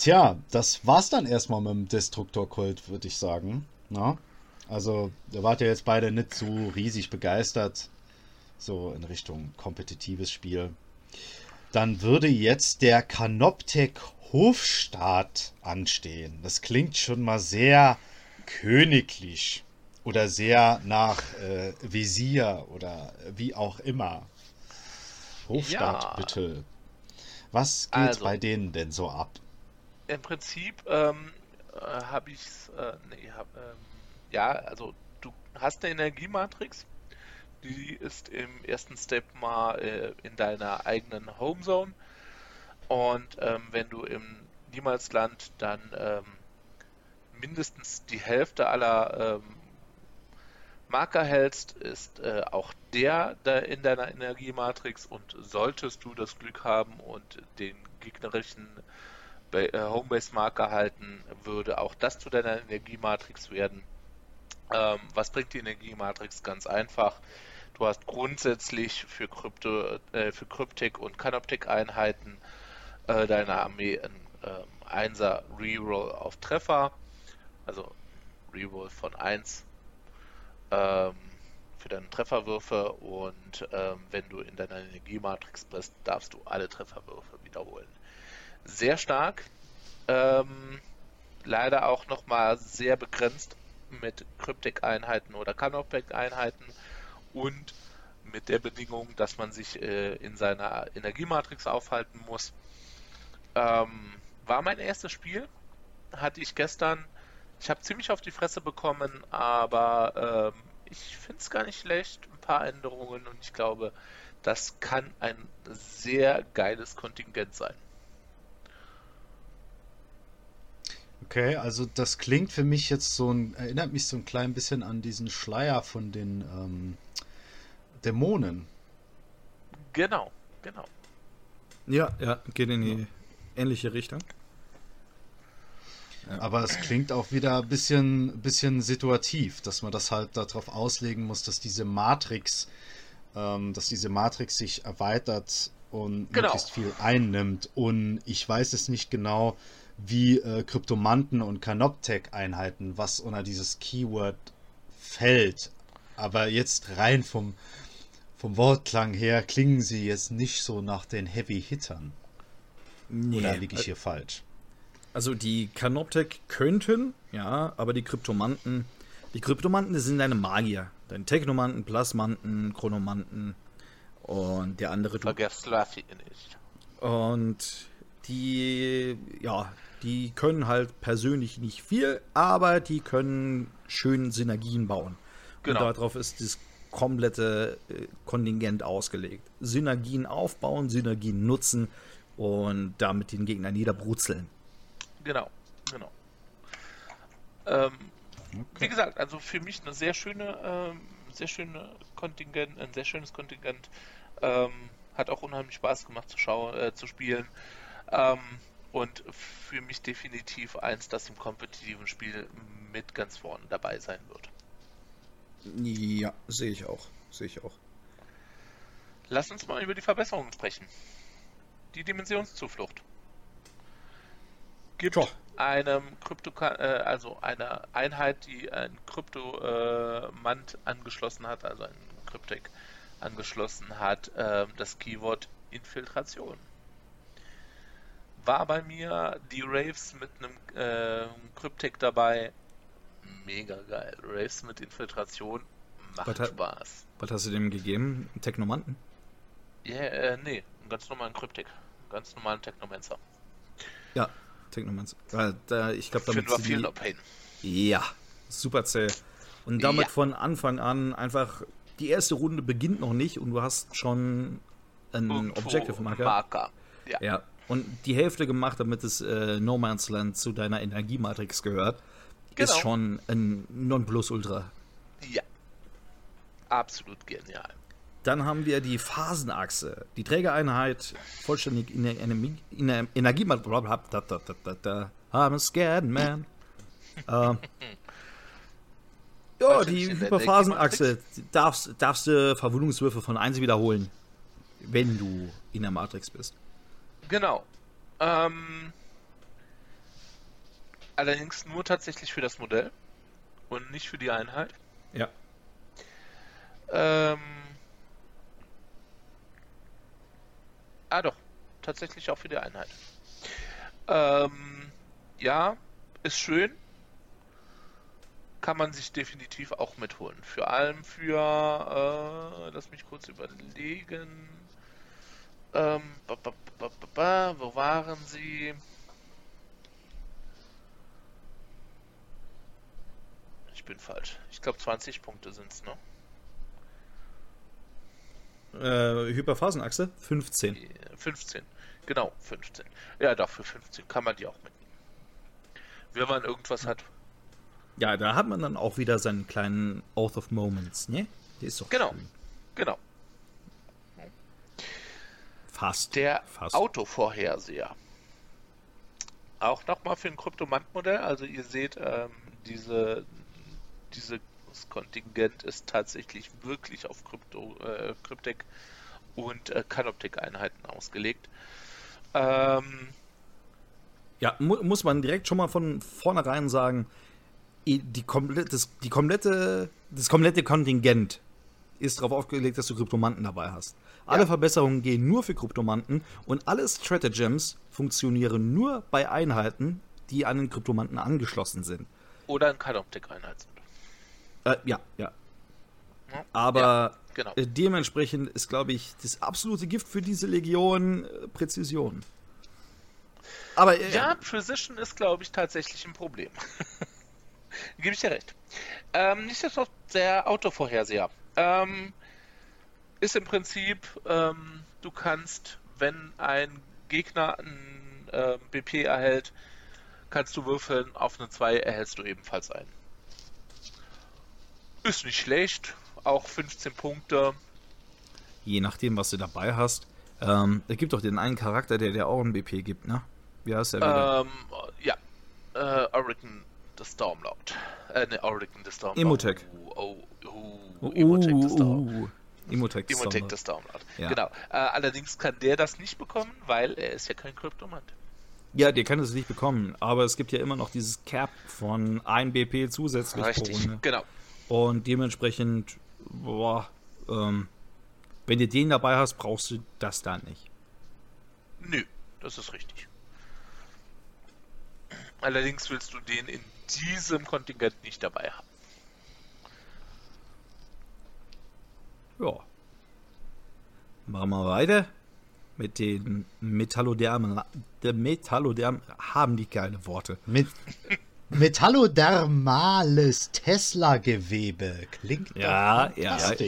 Tja, das war's dann erstmal mit dem Destruktor-Kult, würde ich sagen. Na? Also, da wart ihr jetzt beide nicht so riesig begeistert. So in Richtung kompetitives Spiel. Dann würde jetzt der Canoptech Hofstaat anstehen. Das klingt schon mal sehr königlich oder sehr nach äh, Visier oder wie auch immer. Hofstaat, ja. bitte. Was geht also, bei denen denn so ab? Im Prinzip ähm, äh, habe ich äh, nee, hab, ähm, ja, also du hast eine Energiematrix, die ist im ersten Step mal äh, in deiner eigenen Homezone. Und ähm, wenn du im Niemalsland dann ähm, mindestens die Hälfte aller ähm, Marker hältst, ist äh, auch der da in deiner Energiematrix. Und solltest du das Glück haben und den gegnerischen Homebase-Marker halten, würde auch das zu deiner Energiematrix werden. Ähm, was bringt die Energiematrix? Ganz einfach. Du hast grundsätzlich für, Krypto, äh, für Cryptic und Canoptic-Einheiten äh, deiner Armee ein äh, 1er Reroll auf Treffer, also Reroll von 1 ähm, für deine Trefferwürfe und ähm, wenn du in deiner Energiematrix bist, darfst du alle Trefferwürfe wiederholen. Sehr stark. Ähm, leider auch nochmal sehr begrenzt mit Cryptic-Einheiten oder Canopec-Einheiten und mit der Bedingung, dass man sich äh, in seiner Energiematrix aufhalten muss. Ähm, war mein erstes Spiel, hatte ich gestern. Ich habe ziemlich auf die Fresse bekommen, aber ähm, ich finde es gar nicht schlecht. Ein paar Änderungen und ich glaube, das kann ein sehr geiles Kontingent sein. Okay, also das klingt für mich jetzt so ein, erinnert mich so ein klein bisschen an diesen Schleier von den ähm, Dämonen. Genau, genau. Ja, ja, geht in die ähnliche Richtung. Aber es klingt auch wieder ein bisschen, bisschen situativ, dass man das halt darauf auslegen muss, dass diese Matrix, ähm, dass diese Matrix sich erweitert und genau. möglichst viel einnimmt. Und ich weiß es nicht genau, wie äh, Kryptomanten und Canoptech-Einheiten, was unter dieses Keyword fällt. Aber jetzt rein vom, vom Wortklang her klingen sie jetzt nicht so nach den Heavy-Hittern. Nee. Oder liege ich hier falsch? Also die Canoptech könnten, ja, aber die Kryptomanten, die Kryptomanten sind deine Magier. Deine Technomanten, Plasmanten, Chronomanten und der andere. Vergesst Slaffy nicht. Und die, ja, die können halt persönlich nicht viel, aber die können schön Synergien bauen. Genau. Und darauf ist das komplette äh, Kontingent ausgelegt. Synergien aufbauen, Synergien nutzen und damit den Gegner niederbrutzeln. Genau, genau. Ähm, okay. Wie gesagt, also für mich eine sehr schöne, ähm, sehr schöne Kontingent, ein sehr schönes Kontingent. Ähm, hat auch unheimlich Spaß gemacht zu schauen, äh, zu spielen. Ähm, und für mich definitiv eins, das im kompetitiven Spiel mit ganz vorne dabei sein wird. Ja, sehe ich auch. Sehe ich auch. Lass uns mal über die Verbesserungen sprechen. Die Dimensionszuflucht. Gibt Doch. einem Krypto, äh, also einer Einheit, die ein Kryptomant äh, angeschlossen hat, also ein Cryptic angeschlossen hat, äh, das Keyword Infiltration war bei mir die Raves mit einem äh, Cryptic dabei. Mega geil. Raves mit Infiltration macht was Spaß. Was hast du dem gegeben? Einen Technomanten? Ja, yeah, äh, nee, einen ganz normalen Cryptic. Einen ganz normalen Technomancer. Ja, Technomancer. Weil da, ich glaube, damit. Finden wir viel Pain. Ja, super zäh. Und damit ja. von Anfang an einfach. Die erste Runde beginnt noch nicht und du hast schon einen Objective-Marker. Marker. Ja. ja. Und die Hälfte gemacht, damit es äh, No Man's Land zu deiner Energiematrix gehört, genau. ist schon ein Nonplusultra. Ja. Absolut genial. Dann haben wir die Phasenachse. Die Trägereinheit vollständig in der, in der Energiematrix. I'm a scared man. ähm, ja, die Hyperphasenachse. Darfst, darfst du Verwundungswürfe von 1 wiederholen, wenn du in der Matrix bist. Genau. Ähm, allerdings nur tatsächlich für das Modell. Und nicht für die Einheit? Ja. Ähm. Ah doch, tatsächlich auch für die Einheit. Ähm, ja, ist schön. Kann man sich definitiv auch mitholen. Für allem für, äh, lass mich kurz überlegen. Ähm, ba, ba, ba, wo waren sie? Ich bin falsch. Ich glaube 20 Punkte sind es, ne? Äh, Hyperphasenachse 15. 15. Genau, 15. Ja, dafür 15 kann man die auch mitnehmen. Wenn man irgendwas hat. Ja, da hat man dann auch wieder seinen kleinen Oath of Moments, ne? Der ist doch Genau. Schön. Genau. Fast. Der Fast. Autovorherseher. Auch nochmal für ein Kryptomant-Modell. Also ihr seht, ähm, diese, dieses Kontingent ist tatsächlich wirklich auf Krypto, äh, Kryptek und äh, Canoptek-Einheiten ausgelegt. Ähm, ja, mu muss man direkt schon mal von vornherein sagen, die komplette, das, die komplette, das komplette Kontingent ist darauf aufgelegt, dass du Kryptomanten dabei hast. Alle ja. Verbesserungen gehen nur für Kryptomanten und alle Stratagems funktionieren nur bei Einheiten, die an den Kryptomanten angeschlossen sind. Oder in Canoptek-Einheiten sind. Äh, ja, ja. Aber ja, genau. äh, dementsprechend ist, glaube ich, das absolute Gift für diese Legion äh, Präzision. Aber äh, ja, Precision ist, glaube ich, tatsächlich ein Problem. Gebe ich dir recht. Ähm, nichtsdestotrotz der Autovorherseher. Ähm, ist im Prinzip, ähm, du kannst, wenn ein Gegner ein äh, BP erhält, kannst du würfeln, auf eine 2 erhältst du ebenfalls einen. Ist nicht schlecht, auch 15 Punkte. Je nachdem, was du dabei hast. Ähm, es gibt doch den einen Charakter, der dir auch ein BP gibt, ne? Wie heißt der wieder? Ähm, ja. Äh, Orican the Stormlord. Äh, ne, Orican the Stormlord. Imotech. Oh, oh, oh, Imotech the Stormlord. Imotech Imotech the Stormlord. Ja. Genau. Äh, allerdings kann der das nicht bekommen, weil er ist ja kein Kryptomant. Ja, der kann es nicht bekommen, aber es gibt ja immer noch dieses Cap von 1 BP zusätzlich Richtig, pro Runde. genau. Und dementsprechend boah, ähm, wenn du den dabei hast, brauchst du das da nicht. Nö, das ist richtig. Allerdings willst du den in diesem Kontingent nicht dabei haben. Ja. Machen wir weiter mit den Metallodermen. Der Metalloderm haben die keine Worte. Mit Metallodermales Tesla-Gewebe. Klingt ja, ja, ja.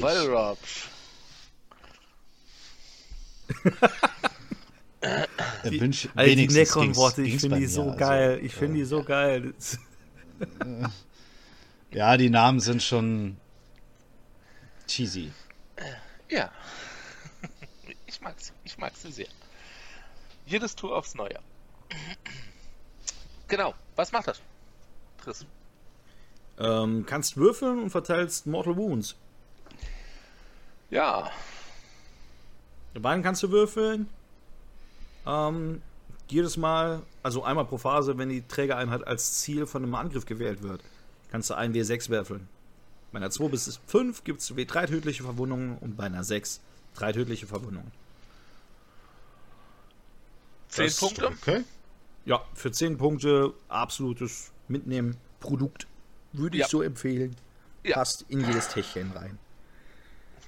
die, Wünsch, also die Necron-Worte, ich finde die so also, geil. Ich finde die so geil. ja, die Namen sind schon cheesy. Ja. Ich mag sie. Ich mag sie sehr. Jedes Tour aufs Neue. Genau. Was macht das? Chris? Ähm, kannst würfeln und verteilst Mortal Wounds. Ja. Wann kannst du würfeln? Ähm, jedes Mal, also einmal pro Phase, wenn die Trägereinheit als Ziel von einem Angriff gewählt wird, kannst du einen W6 würfeln. Bei einer 2 bis 5 gibt es W3 tödliche Verwundungen und bei einer 6 3 tödliche Verwundungen. 10 Punkte? Okay. Ja, für 10 Punkte absolutes Mitnehmen, Produkt. Würde ich ja. so empfehlen. Ja. Passt in jedes Täschchen rein.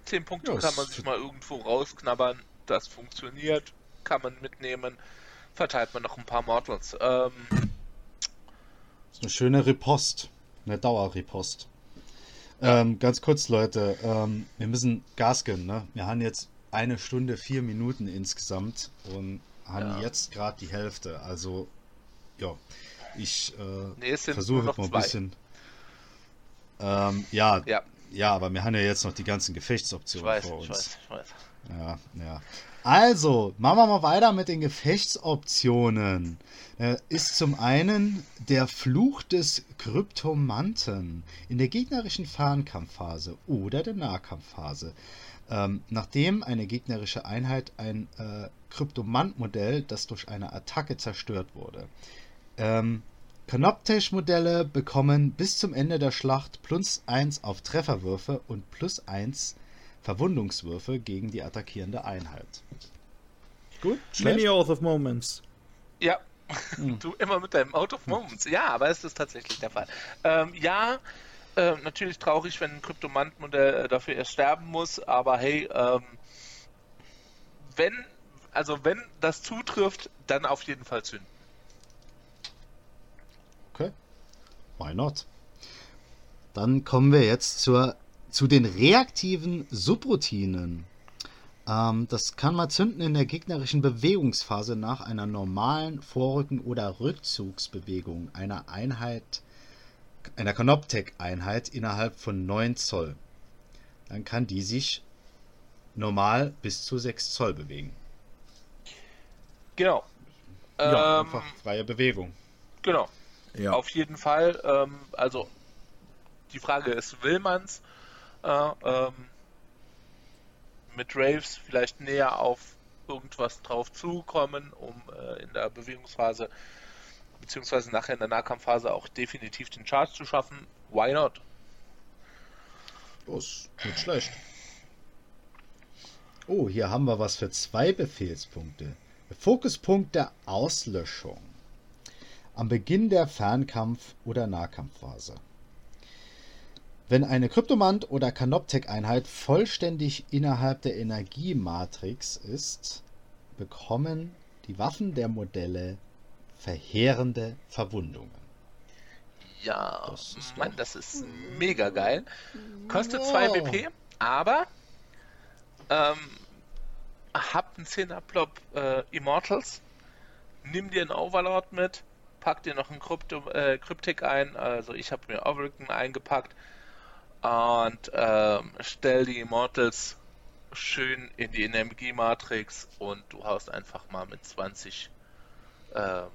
10 Punkte ja, kann man sich mal irgendwo rausknabbern. Das funktioniert. Kann man mitnehmen. Verteilt man noch ein paar Mortals. Ähm, das ist eine schöne Ripost. Eine Dauerripost. Ähm, ganz kurz, Leute. Ähm, wir müssen Gas geben. Ne? Wir haben jetzt eine Stunde, vier Minuten insgesamt und haben ja. jetzt gerade die Hälfte. Also, ja. Ich äh, nee, versuche mal ein bisschen. Ähm, ja, ja, ja, aber wir haben ja jetzt noch die ganzen Gefechtsoptionen weiß, vor uns. Ich weiß, ich weiß. Ja, ja. Also, machen wir mal weiter mit den Gefechtsoptionen. Äh, ist zum einen der Fluch des Kryptomanten in der gegnerischen Fernkampfphase oder der Nahkampfphase. Ähm, nachdem eine gegnerische Einheit ein äh, Kryptomant-Modell, das durch eine Attacke zerstört wurde, ähm, Canoptech-Modelle bekommen bis zum Ende der Schlacht plus 1 auf Trefferwürfe und plus 1 Verwundungswürfe gegen die attackierende Einheit. Gut, Many Oath of Moments. Ja, hm. du immer mit deinem Out of Moments. Ja, aber es ist tatsächlich der Fall. Ähm, ja, äh, natürlich traurig, wenn ein Kryptomant-Modell äh, dafür erst sterben muss, aber hey, ähm, wenn, also wenn das zutrifft, dann auf jeden Fall zünden. Okay. Why not? Dann kommen wir jetzt zur, zu den reaktiven Subroutinen. Ähm, das kann man zünden in der gegnerischen Bewegungsphase nach einer normalen Vorrücken- oder Rückzugsbewegung einer Einheit, einer Canoptech-Einheit innerhalb von 9 Zoll. Dann kann die sich normal bis zu 6 Zoll bewegen. Genau. Ja, ähm, einfach freie Bewegung. Genau. Ja. Auf jeden Fall. Ähm, also die Frage ist, will man's? Äh, ähm, mit Raves vielleicht näher auf irgendwas drauf zukommen, um äh, in der Bewegungsphase beziehungsweise nachher in der Nahkampfphase auch definitiv den Charge zu schaffen. Why not? Das ist nicht schlecht. Oh, hier haben wir was für zwei Befehlspunkte. Fokuspunkt der Auslöschung. Am Beginn der Fernkampf- oder Nahkampfphase. Wenn eine Kryptomant- oder Canoptech-Einheit vollständig innerhalb der Energiematrix ist, bekommen die Waffen der Modelle verheerende Verwundungen. Ja, das ist, Mann, das ist mega geil. Kostet 2 wow. BP, aber ähm, hab einen 10er Plop äh, Immortals, nimm dir einen Overlord mit, pack dir noch einen Krypto, äh, Kryptik ein, also ich habe mir Overricken eingepackt und ähm, stell die Immortals schön in die Energiematrix und du haust einfach mal mit 20 ähm,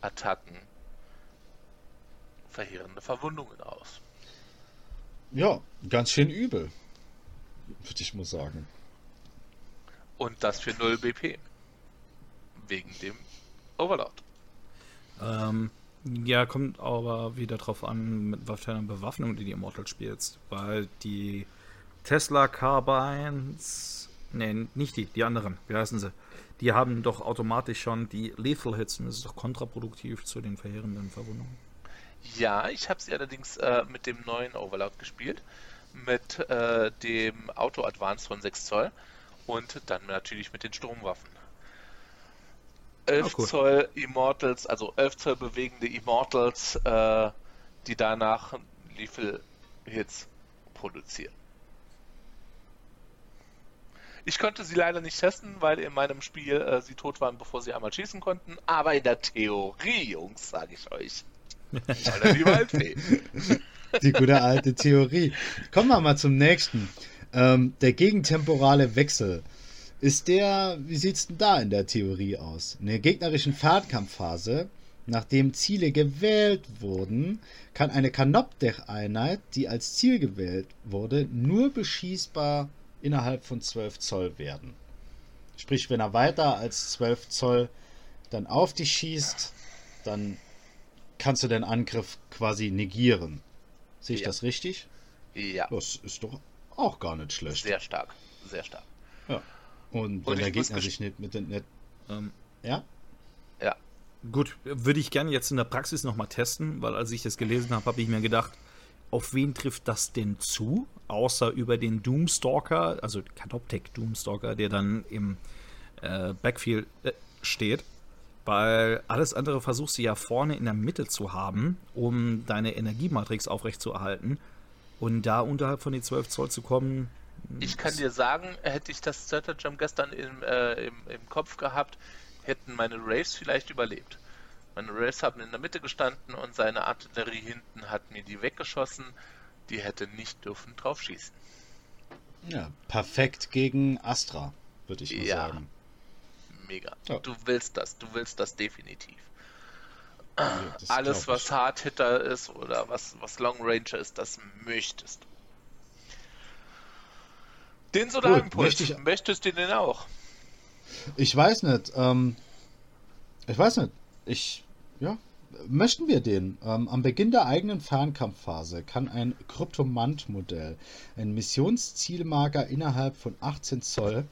Attacken verheerende Verwundungen aus. Ja, ganz schön übel, würde ich mal sagen. Und das für 0 BP. Wegen dem Overlord. Ähm, ja, kommt aber wieder drauf an, mit was für einer Bewaffnung du die Immortal spielst. Weil die Tesla Carbines, nee, nicht die, die anderen, wie heißen sie? Die haben doch automatisch schon die Lethal Hits und das ist doch kontraproduktiv zu den verheerenden Verwundungen. Ja, ich habe sie allerdings äh, mit dem neuen Overload gespielt, mit äh, dem Auto Advance von 6 Zoll und dann natürlich mit den Stromwaffen. 11 oh, cool. Zoll Immortals, also 11 Zoll bewegende Immortals, äh, die danach Lethal Hits produzieren. Ich konnte sie leider nicht testen, weil in meinem Spiel äh, sie tot waren, bevor sie einmal schießen konnten. Aber in der Theorie, Jungs, sage ich euch. die Waldfee. Die gute alte Theorie. Kommen wir mal zum nächsten. Ähm, der gegentemporale Wechsel. Ist der, wie sieht es denn da in der Theorie aus? In der gegnerischen Fahrtkampfphase, nachdem Ziele gewählt wurden, kann eine Kanopdech-Einheit, die als Ziel gewählt wurde, nur beschießbar innerhalb von 12 Zoll werden. Sprich, wenn er weiter als 12 Zoll dann auf dich schießt, dann kannst du den Angriff quasi negieren. Sehe ich ja. das richtig? Ja. Das ist doch auch gar nicht schlecht. Sehr stark. Sehr stark. Und, wenn der Gegner sich nicht mit den. Nicht, ähm, ja? Ja. Gut, würde ich gerne jetzt in der Praxis nochmal testen, weil als ich das gelesen habe, habe ich mir gedacht, auf wen trifft das denn zu? Außer über den Doomstalker, also Canoptech Doomstalker, der dann im äh, Backfield äh, steht. Weil alles andere versuchst du ja vorne in der Mitte zu haben, um deine Energiematrix aufrechtzuerhalten. Und da unterhalb von den 12 Zoll zu kommen, ich kann dir sagen, hätte ich das Jump gestern im, äh, im, im Kopf gehabt, hätten meine Raves vielleicht überlebt. Meine Raves haben in der Mitte gestanden und seine Artillerie hinten hat mir die weggeschossen. Die hätte nicht dürfen drauf schießen. Ja, perfekt gegen Astra, würde ich mal ja, sagen. Mega. Ja. Du willst das, du willst das definitiv. Ja, das Alles, was Hard Hitter ist oder was, was Long Ranger ist, das möchtest du. Den Solarimpuls, ich... möchtest du den auch? Ich weiß nicht. Ähm, ich weiß nicht. Ich, ja, möchten wir den? Ähm, am Beginn der eigenen Fernkampfphase kann ein Kryptomant-Modell, ein Missionszielmarker innerhalb von 18 Zoll,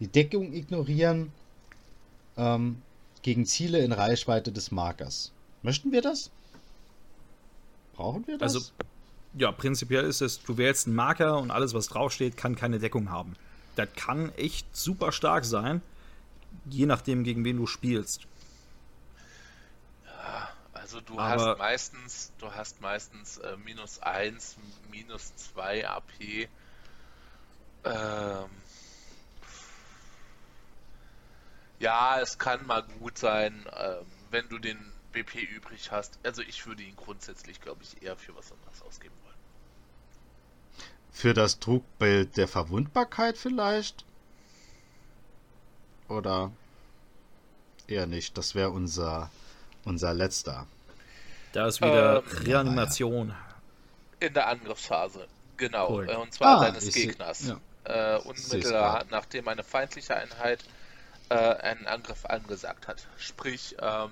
die Deckung ignorieren ähm, gegen Ziele in Reichweite des Markers. Möchten wir das? Brauchen wir das? Also, ja, prinzipiell ist es, du wählst einen Marker und alles, was draufsteht, kann keine Deckung haben. Das kann echt super stark sein, je nachdem, gegen wen du spielst. Also du Aber hast meistens, du hast meistens äh, minus 1, minus 2 AP. Ähm, ja, es kann mal gut sein, ähm, wenn du den BP übrig hast. Also ich würde ihn grundsätzlich, glaube ich, eher für was anderes ausgeben wollen. Für das Trugbild der Verwundbarkeit vielleicht? Oder eher nicht? Das wäre unser, unser letzter. Da ist wieder ähm, Reanimation. In der Angriffsphase, genau. Cool. Und zwar ah, deines Gegners. Ja. Äh, unmittelbar nachdem eine feindliche Einheit äh, einen Angriff angesagt hat. Sprich, ähm,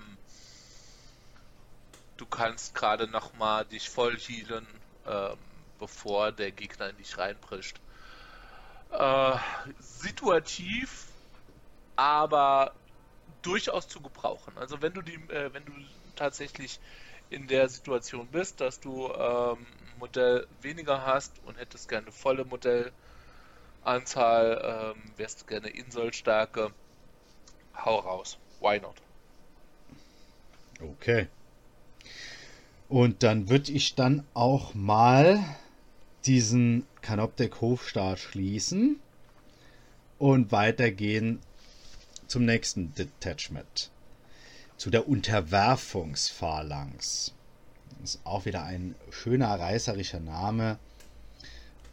du kannst gerade nochmal dich voll healen, ähm, bevor der Gegner in dich reinprischt. Äh, situativ, aber durchaus zu gebrauchen. Also wenn du die, äh, wenn du tatsächlich in der Situation bist, dass du ähm, Modell weniger hast und hättest gerne volle Modellanzahl, ähm, wärst gerne Inselstärke, hau raus. Why not? Okay. Und dann würde ich dann auch mal diesen Canoptek Hofstaat schließen und weitergehen zum nächsten Detachment zu der Unterwerfungsphalanx. Ist auch wieder ein schöner reißerischer Name.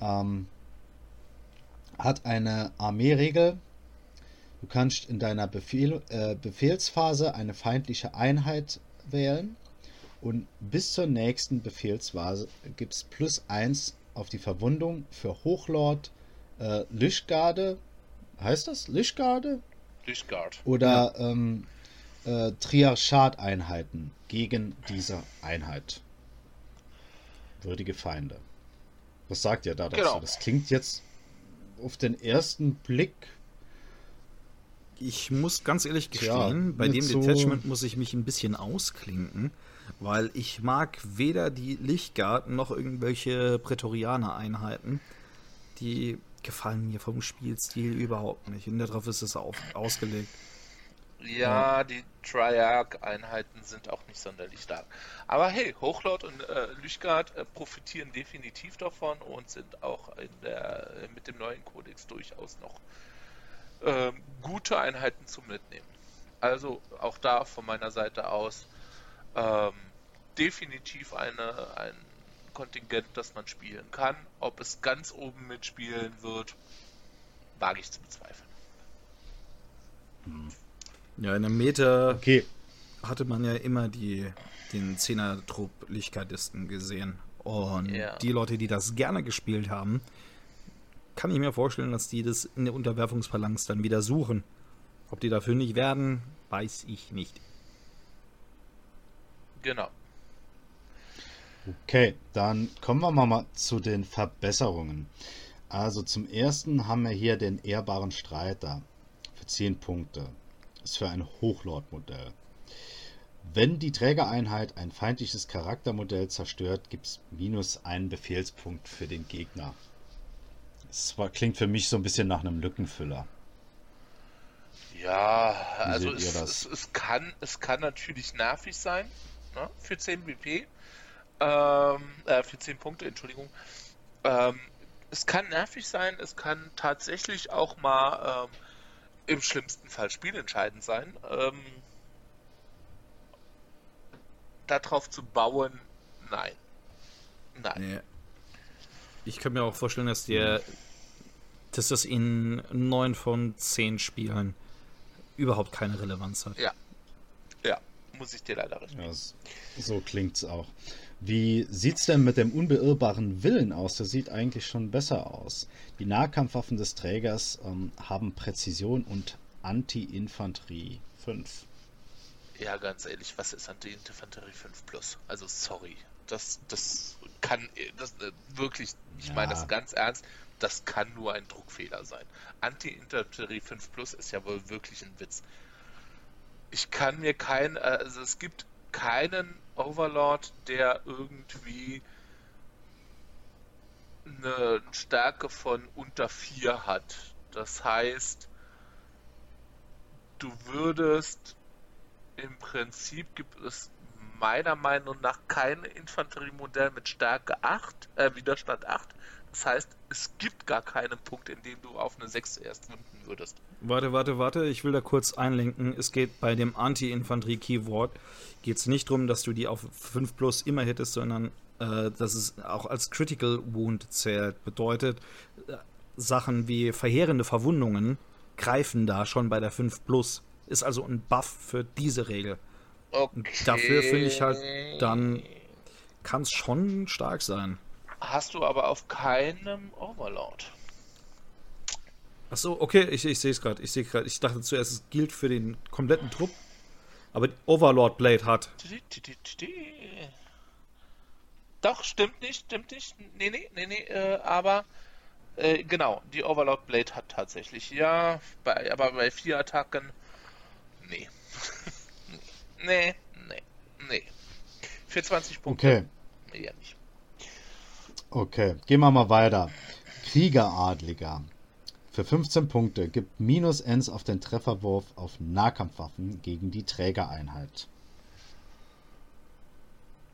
Ähm, hat eine Armeeregel. Du kannst in deiner Befehl, äh, Befehlsphase eine feindliche Einheit wählen und bis zur nächsten Befehlsphase gibt es plus 1 auf die Verwundung für Hochlord äh, Lischgarde. Heißt das Lischgarde? Lischgard. Oder ja. ähm, äh, Triarchat-Einheiten gegen diese Einheit. Würdige Feinde. Was sagt ihr da dazu? Genau. Das klingt jetzt auf den ersten Blick. Ich muss ganz ehrlich gestehen, ja, bei dem so Detachment muss ich mich ein bisschen ausklinken, weil ich mag weder die Lichtgarten noch irgendwelche Prätorianer-Einheiten. Die gefallen mir vom Spielstil überhaupt nicht. Und darauf ist es auch ausgelegt. Ja, ja. die Triarch-Einheiten sind auch nicht sonderlich stark. Aber hey, Hochlord und äh, Lychgard äh, profitieren definitiv davon und sind auch der, äh, mit dem neuen Kodex durchaus noch äh, gute Einheiten zum Mitnehmen. Also auch da von meiner Seite aus ähm, definitiv eine, ein Kontingent, das man spielen kann. Ob es ganz oben mitspielen wird, wage ich zu bezweifeln. Ja, in der Meta okay. hatte man ja immer die, den Zehner-Trupp Lichtkardisten gesehen. Und ja. die Leute, die das gerne gespielt haben, kann ich mir vorstellen, dass die das in der Unterwerfungsphalanx dann wieder suchen. Ob die dafür nicht werden, weiß ich nicht. Genau. Okay, dann kommen wir mal zu den Verbesserungen. Also zum ersten haben wir hier den ehrbaren Streiter für 10 Punkte ist für ein Hochlord-Modell. Wenn die Trägereinheit ein feindliches Charaktermodell zerstört, gibt es minus einen Befehlspunkt für den Gegner. Das klingt für mich so ein bisschen nach einem Lückenfüller. Ja, also es, es, es, kann, es kann natürlich nervig sein ne, für 10 BP. Ähm, äh, für 10 Punkte, Entschuldigung. Ähm, es kann nervig sein, es kann tatsächlich auch mal ähm, im schlimmsten Fall spielentscheidend sein. Ähm, darauf zu bauen, nein. Nein. Nee. Ich kann mir auch vorstellen, dass der, dass das in neun von zehn Spielen überhaupt keine Relevanz hat. Ja. Muss ich dir leider recht ja, So klingt's auch. Wie sieht's denn mit dem unbeirrbaren Willen aus? Der sieht eigentlich schon besser aus. Die Nahkampfwaffen des Trägers ähm, haben Präzision und Anti-Infanterie 5. Ja, ganz ehrlich, was ist Anti-Infanterie 5 Plus? Also, sorry. Das, das kann, das äh, wirklich, ich ja. meine das ganz ernst, das kann nur ein Druckfehler sein. Anti-Infanterie 5 Plus ist ja wohl wirklich ein Witz. Ich kann mir kein, also es gibt keinen Overlord, der irgendwie eine Stärke von unter 4 hat. Das heißt, du würdest im Prinzip gibt es meiner Meinung nach kein Infanteriemodell mit Stärke 8, äh, Widerstand 8. Das heißt, es gibt gar keinen Punkt, in dem du auf eine 6 erst wünden würdest. Warte, warte, warte, ich will da kurz einlenken. Es geht bei dem Anti-Infanterie-Keyword geht nicht darum, dass du die auf 5 plus immer hittest, sondern äh, dass es auch als Critical Wound zählt. Bedeutet, äh, Sachen wie verheerende Verwundungen greifen da schon bei der 5 plus. Ist also ein Buff für diese Regel. Okay. Dafür finde ich halt, dann kann es schon stark sein. Hast du aber auf keinem Overlord. Achso, okay, ich, ich sehe es gerade. Ich sehe gerade. Ich dachte zuerst, es gilt für den kompletten Trupp. Aber Overlord Blade hat. Doch, stimmt nicht, stimmt nicht. Nee, nee, nee, nee, äh, aber äh, genau, die Overlord Blade hat tatsächlich. Ja, bei, aber bei vier Attacken. Nee. nee, nee, nee. Für 20 Punkte. Okay. Nee, ja nicht. Okay, gehen wir mal weiter. Kriegeradliger. Für 15 Punkte gibt minus 1 auf den Trefferwurf auf Nahkampfwaffen gegen die Trägereinheit.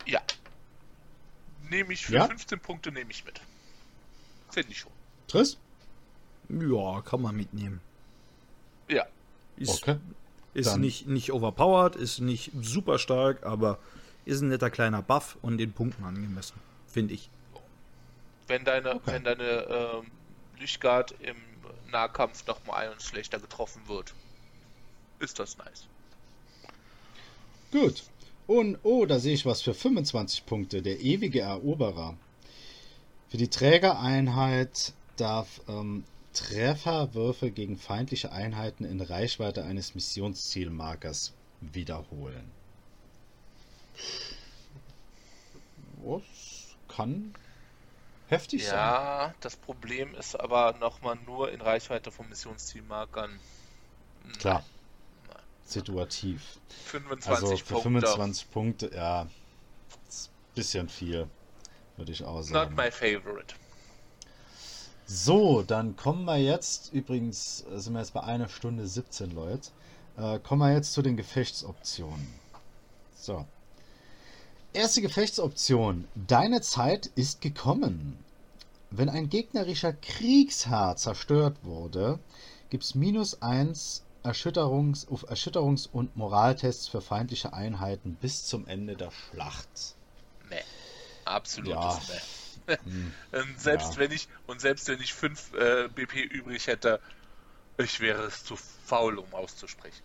Ja. Nehme ich für ja? 15 Punkte, nehme ich mit. Finde ich schon. Triss? Ja, kann man mitnehmen. Ja. Ist, okay. Ist nicht, nicht overpowered, ist nicht super stark, aber ist ein netter kleiner Buff und den Punkten angemessen, finde ich. Wenn deine, okay. wenn deine ähm, Lichtguard im Nahkampf nochmal ein schlechter getroffen wird, ist das nice. Gut. Und oh, da sehe ich was für 25 Punkte. Der ewige Eroberer. Für die Trägereinheit darf ähm, Trefferwürfe gegen feindliche Einheiten in Reichweite eines Missionszielmarkers wiederholen. Was kann heftig ja, sein. Ja, das Problem ist aber nochmal nur in Reichweite von Missionszielmarkern. Klar. Nein. Situativ. 25 also für Punkte. 25 Punkte, ja. Ist ein bisschen viel, würde ich auch sagen. Not my favorite. So, dann kommen wir jetzt, übrigens äh, sind wir jetzt bei einer Stunde 17, Leute. Äh, kommen wir jetzt zu den Gefechtsoptionen. So. Erste Gefechtsoption. Deine Zeit ist gekommen. Wenn ein gegnerischer Kriegsherr zerstört wurde, gibt es minus 1 Erschütterungs auf Erschütterungs- und Moraltests für feindliche Einheiten bis zum Ende der Schlacht. Nee. Absolutes ja. Nee. Hm. und selbst ja. wenn ich und selbst wenn ich 5 äh, BP übrig hätte, ich wäre es zu faul, um auszusprechen.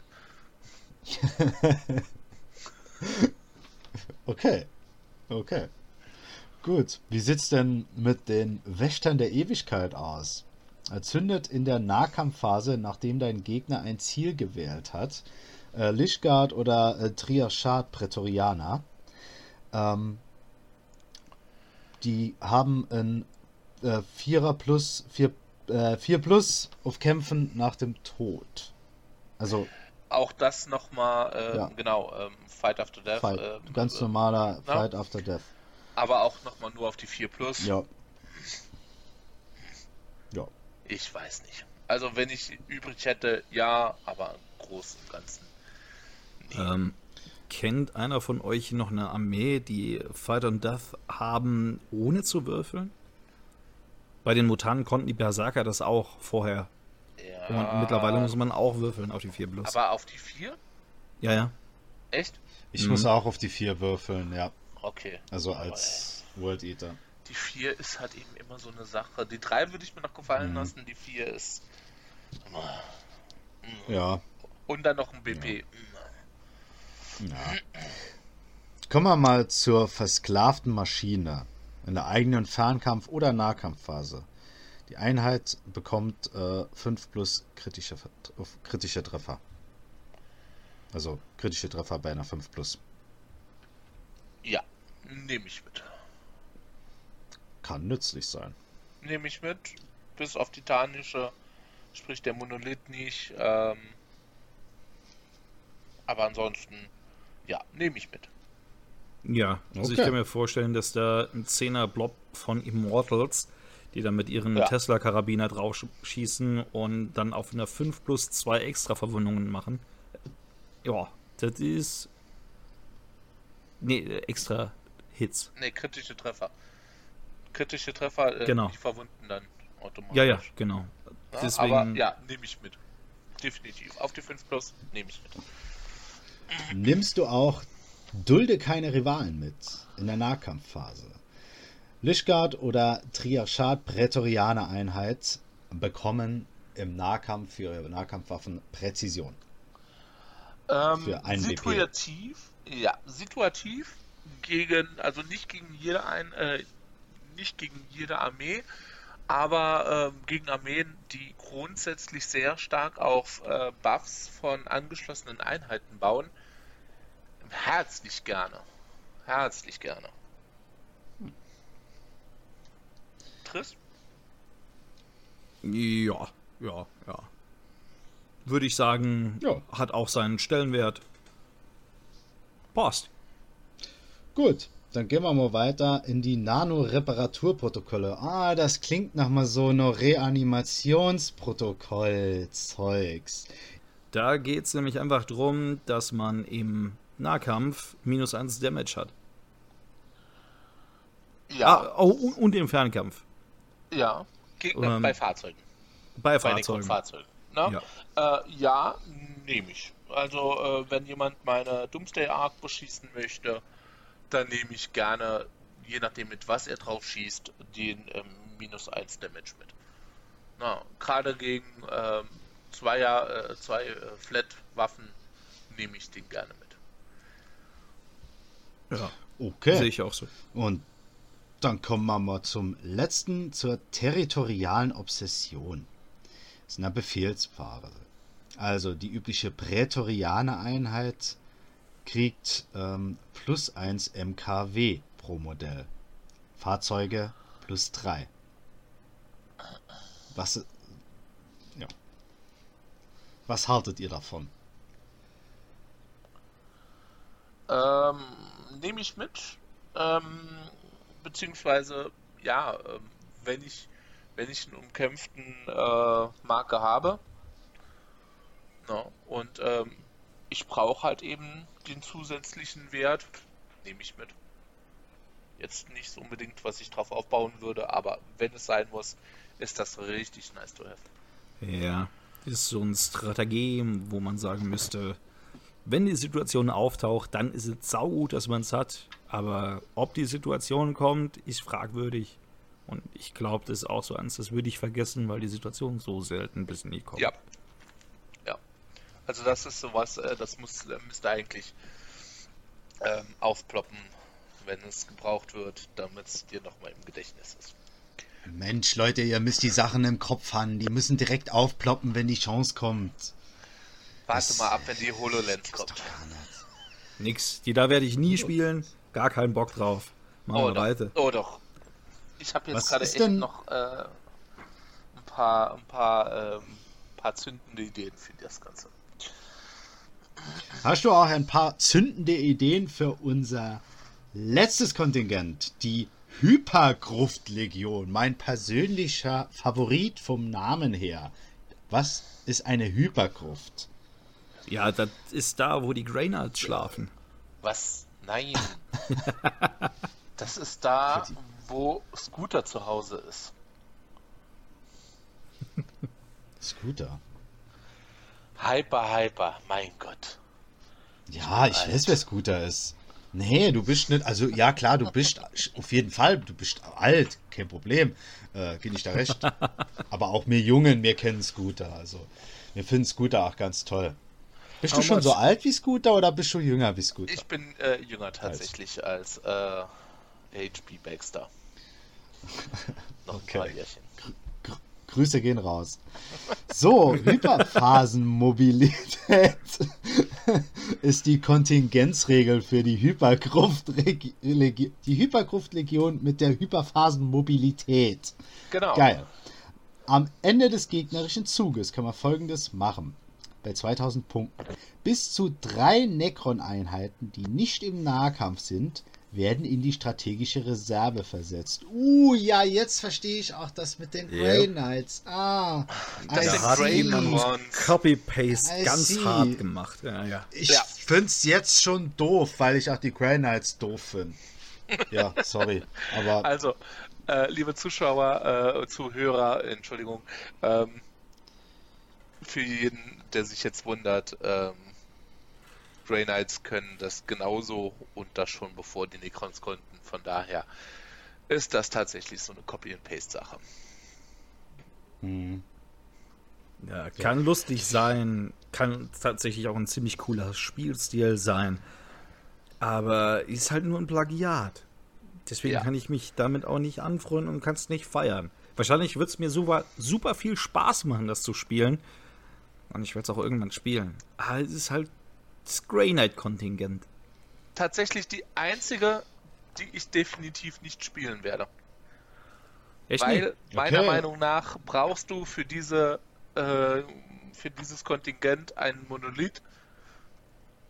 okay. Okay. Gut. Wie sieht's denn mit den Wächtern der Ewigkeit aus? Erzündet in der Nahkampfphase, nachdem dein Gegner ein Ziel gewählt hat, äh, Lichgard oder äh, Triarchat Prätorianer. Ähm, die haben ein äh, Vierer plus, vier, äh, vier plus auf Kämpfen nach dem Tod. Also. Auch das nochmal, äh, ja. genau, ähm, Fight After Death. Fight, äh, ganz normaler na? Fight After Death. Aber auch nochmal nur auf die 4 plus. Ja. Ja. Ich weiß nicht. Also wenn ich übrig hätte, ja, aber im Großen und Ganzen. Nee. Ähm, Kennt einer von euch noch eine Armee, die Fight on Death haben, ohne zu würfeln? Bei den Mutanten konnten die Berserker das auch vorher. Ja. Und mittlerweile muss man auch würfeln auf die 4 plus. Aber auf die 4? Ja, ja. Echt? Ich mhm. muss auch auf die 4 würfeln, ja. Okay. Also als World Eater. Die 4 ist halt eben immer so eine Sache. Die 3 würde ich mir noch gefallen mhm. lassen, die 4 ist. Ja. Und dann noch ein BP. Ja. Ja. Kommen wir mal zur versklavten Maschine in der eigenen Fernkampf- oder Nahkampfphase. Die Einheit bekommt 5 äh, plus kritische, kritische Treffer. Also kritische Treffer bei einer 5 Plus. Ja, nehme ich mit. Kann nützlich sein. Nehme ich mit. Bis auf titanische, sprich der Monolith nicht. Ähm, aber ansonsten, ja, nehme ich mit. Ja, also okay. ich kann mir vorstellen, dass da ein 10er Blob von Immortals, die dann mit ihren ja. Tesla-Karabiner drauf schießen und dann auf einer 5 plus 2 extra Verwundungen machen. Ja, das ist. Nee, extra Hits. Nee, kritische Treffer. Kritische Treffer, äh, genau. die verwunden dann automatisch. Ja, ja, genau. Ja, Deswegen... Aber ja, nehme ich mit. Definitiv. Auf die 5 Plus nehme ich mit. Nimmst du auch Dulde keine Rivalen mit in der Nahkampfphase? Lichgard oder Triarchat Prätorianer Einheit bekommen im Nahkampf für ihre Nahkampfwaffen Präzision. Ähm, für einen situativ, BP. ja, situativ gegen, also nicht gegen jede ein, äh, nicht gegen jede Armee, aber äh, gegen Armeen, die grundsätzlich sehr stark auf äh, Buffs von angeschlossenen Einheiten bauen, herzlich gerne. Herzlich gerne. Chris? Ja, ja, ja. Würde ich sagen, ja. hat auch seinen Stellenwert. Passt. Gut, dann gehen wir mal weiter in die Nano-Reparaturprotokolle. Ah, das klingt nach mal so einer Reanimationsprotokoll-Zeugs. Da geht es nämlich einfach darum, dass man im Nahkampf minus 1 Damage hat. Ja. Ah, oh, und, und, im Fernkampf. Ja, Gegner ähm, bei Fahrzeugen. Bei Fahrzeugen. Bei Fahrzeugen. Ne? Ja, äh, ja nehme ich. Also, äh, wenn jemand meine Doomsday Arc beschießen möchte, dann nehme ich gerne, je nachdem mit was er drauf schießt, den ähm, minus 1 Damage mit. Gerade gegen ähm, Zweier, äh, zwei äh, Flat-Waffen nehme ich den gerne mit. Ja, okay. Sehe ich auch so. Und dann kommen wir mal zum letzten, zur territorialen Obsession. Das ist eine Befehlsphase. Also die übliche Prätorianer-Einheit kriegt ähm, plus 1 MKW pro Modell. Fahrzeuge plus 3. Was, ja. Was haltet ihr davon? Ähm, nehme ich mit. Ähm, beziehungsweise, ja, ähm, wenn ich wenn ich einen umkämpften äh, Marke habe no, und ähm, ich brauche halt eben den zusätzlichen Wert, nehme ich mit. Jetzt nicht unbedingt, was ich drauf aufbauen würde, aber wenn es sein muss, ist das richtig nice to have. Ja, ist so ein Strategie, wo man sagen müsste, wenn die Situation auftaucht, dann ist es saugut, dass man es hat. Aber ob die Situation kommt, ist fragwürdig. Und ich glaube, das ist auch so eins, das würde ich vergessen, weil die Situation so selten bis nie kommt. Ja, also das ist sowas, äh, das muss, äh, müsste eigentlich ähm, aufploppen, wenn es gebraucht wird, damit es dir nochmal im Gedächtnis ist. Mensch, Leute, ihr müsst die Sachen im Kopf haben. Die müssen direkt aufploppen, wenn die Chance kommt. Warte das mal ab, wenn die HoloLens kommt. Nix. Die da werde ich nie spielen. Gar keinen Bock drauf. Machen oh, wir weiter. Oh doch. Ich habe jetzt gerade echt denn? noch äh, ein paar, ein paar, ähm, paar zündende Ideen für das Ganze. Hast du auch ein paar zündende Ideen für unser letztes Kontingent, die Hypergruftlegion, mein persönlicher Favorit vom Namen her. Was ist eine Hypergruft? Ja, das ist da, wo die Graynards schlafen. Was? Nein. das ist da, wo Scooter zu Hause ist. Scooter? Hyper, hyper, mein Gott. Ja, ich weiß, wer Scooter ist. Nee, du bist nicht, also ja klar, du bist auf jeden Fall, du bist alt, kein Problem, äh, gebe ich da recht. Aber auch wir Jungen, wir kennen Scooter, also wir finden Scooter auch ganz toll. Bist du schon so alt wie Scooter oder bist du jünger wie Scooter? Ich bin äh, jünger tatsächlich als, als äh, HP Baxter. Noch okay. ein paar Grüße gehen raus. So, Hyperphasenmobilität ist die Kontingenzregel für die Hypergruftlegion, die Hypergruftlegion mit der Hyperphasenmobilität. Genau. Geil. Am Ende des gegnerischen Zuges kann man folgendes machen. Bei 2000 Punkten. Bis zu drei Necron-Einheiten, die nicht im Nahkampf sind, werden in die strategische Reserve versetzt. Uh, ja, jetzt verstehe ich auch das mit den Grey Knights. Ah, das ist Grey Copy-Paste ganz see. hart gemacht. Ja, ja. Ich ja. finde es jetzt schon doof, weil ich auch die Grey Knights doof finde. Ja, sorry. Aber also, äh, liebe Zuschauer, äh, Zuhörer, Entschuldigung, ähm, für jeden, der sich jetzt wundert, ähm, Grey Knights können das genauso und das schon bevor die Necrons konnten. Von daher ist das tatsächlich so eine Copy-and-Paste-Sache. Hm. Ja, kann lustig sein, kann tatsächlich auch ein ziemlich cooler Spielstil sein, aber ist halt nur ein Plagiat. Deswegen ja. kann ich mich damit auch nicht anfreunden und kann es nicht feiern. Wahrscheinlich wird es mir super, super viel Spaß machen, das zu spielen. Und ich werde es auch irgendwann spielen. Aber es ist halt das Grey Knight Kontingent. Tatsächlich die einzige, die ich definitiv nicht spielen werde. Echt Weil nicht? meiner okay. Meinung nach brauchst du für diese äh, für dieses Kontingent einen Monolith.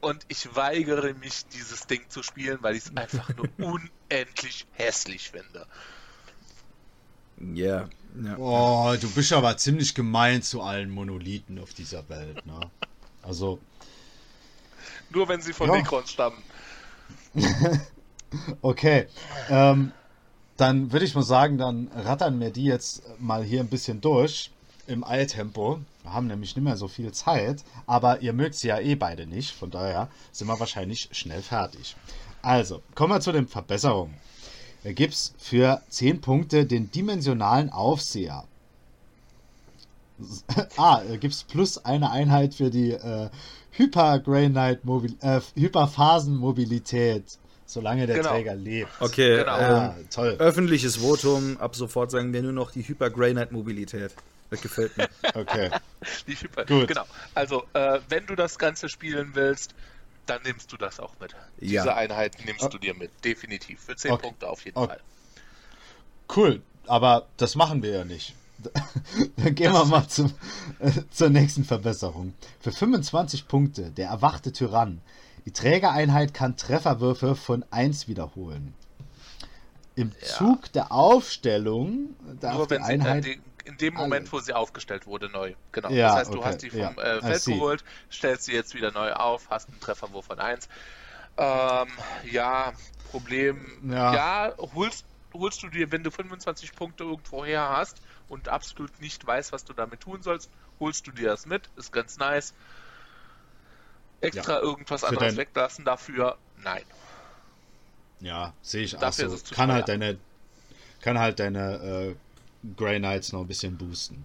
Und ich weigere mich, dieses Ding zu spielen, weil ich es einfach nur unendlich hässlich finde. Yeah. Ja. Oh, du bist aber ziemlich gemein zu allen Monolithen auf dieser Welt, ne? Also, nur wenn sie von ja. Necrons stammen. okay. Ähm, dann würde ich mal sagen, dann rattern wir die jetzt mal hier ein bisschen durch im Eiltempo. Wir haben nämlich nicht mehr so viel Zeit, aber ihr mögt sie ja eh beide nicht, von daher sind wir wahrscheinlich schnell fertig. Also, kommen wir zu den Verbesserungen. Da gibt es für 10 Punkte den dimensionalen Aufseher. ah, da gibt es plus eine Einheit für die äh, äh, Hyperphasenmobilität, solange der genau. Träger lebt. Okay, genau. ah, toll. Öffentliches Votum, ab sofort sagen wir nur noch die Hyper-Gray-Night Mobilität. Das gefällt mir. Okay. die Hyper Gut. Genau. Also, äh, wenn du das Ganze spielen willst, dann nimmst du das auch mit. Ja. Diese Einheit nimmst du dir mit, definitiv. Für 10 okay. Punkte auf jeden okay. Fall. Cool, aber das machen wir ja nicht. Dann gehen wir mal zum, äh, zur nächsten Verbesserung. Für 25 Punkte, der erwachte Tyrann. Die Trägereinheit kann Trefferwürfe von 1 wiederholen. Im ja. Zug der Aufstellung darf Nur die Einheit... Sie, in dem Moment, wo sie aufgestellt wurde, neu. Genau. Ja, das heißt, okay. du hast die vom ja. äh, Feld geholt, stellst sie jetzt wieder neu auf, hast einen Trefferwurf von 1. Ähm, ja, Problem. Ja, ja holst, holst du dir, wenn du 25 Punkte irgendwo her hast, und absolut nicht weißt, was du damit tun sollst, holst du dir das mit, ist ganz nice. Extra ja. irgendwas anderes dein... weglassen dafür, nein. Ja, sehe ich auch so. Kann halt deine, kann halt deine äh, Grey Knights noch ein bisschen boosten.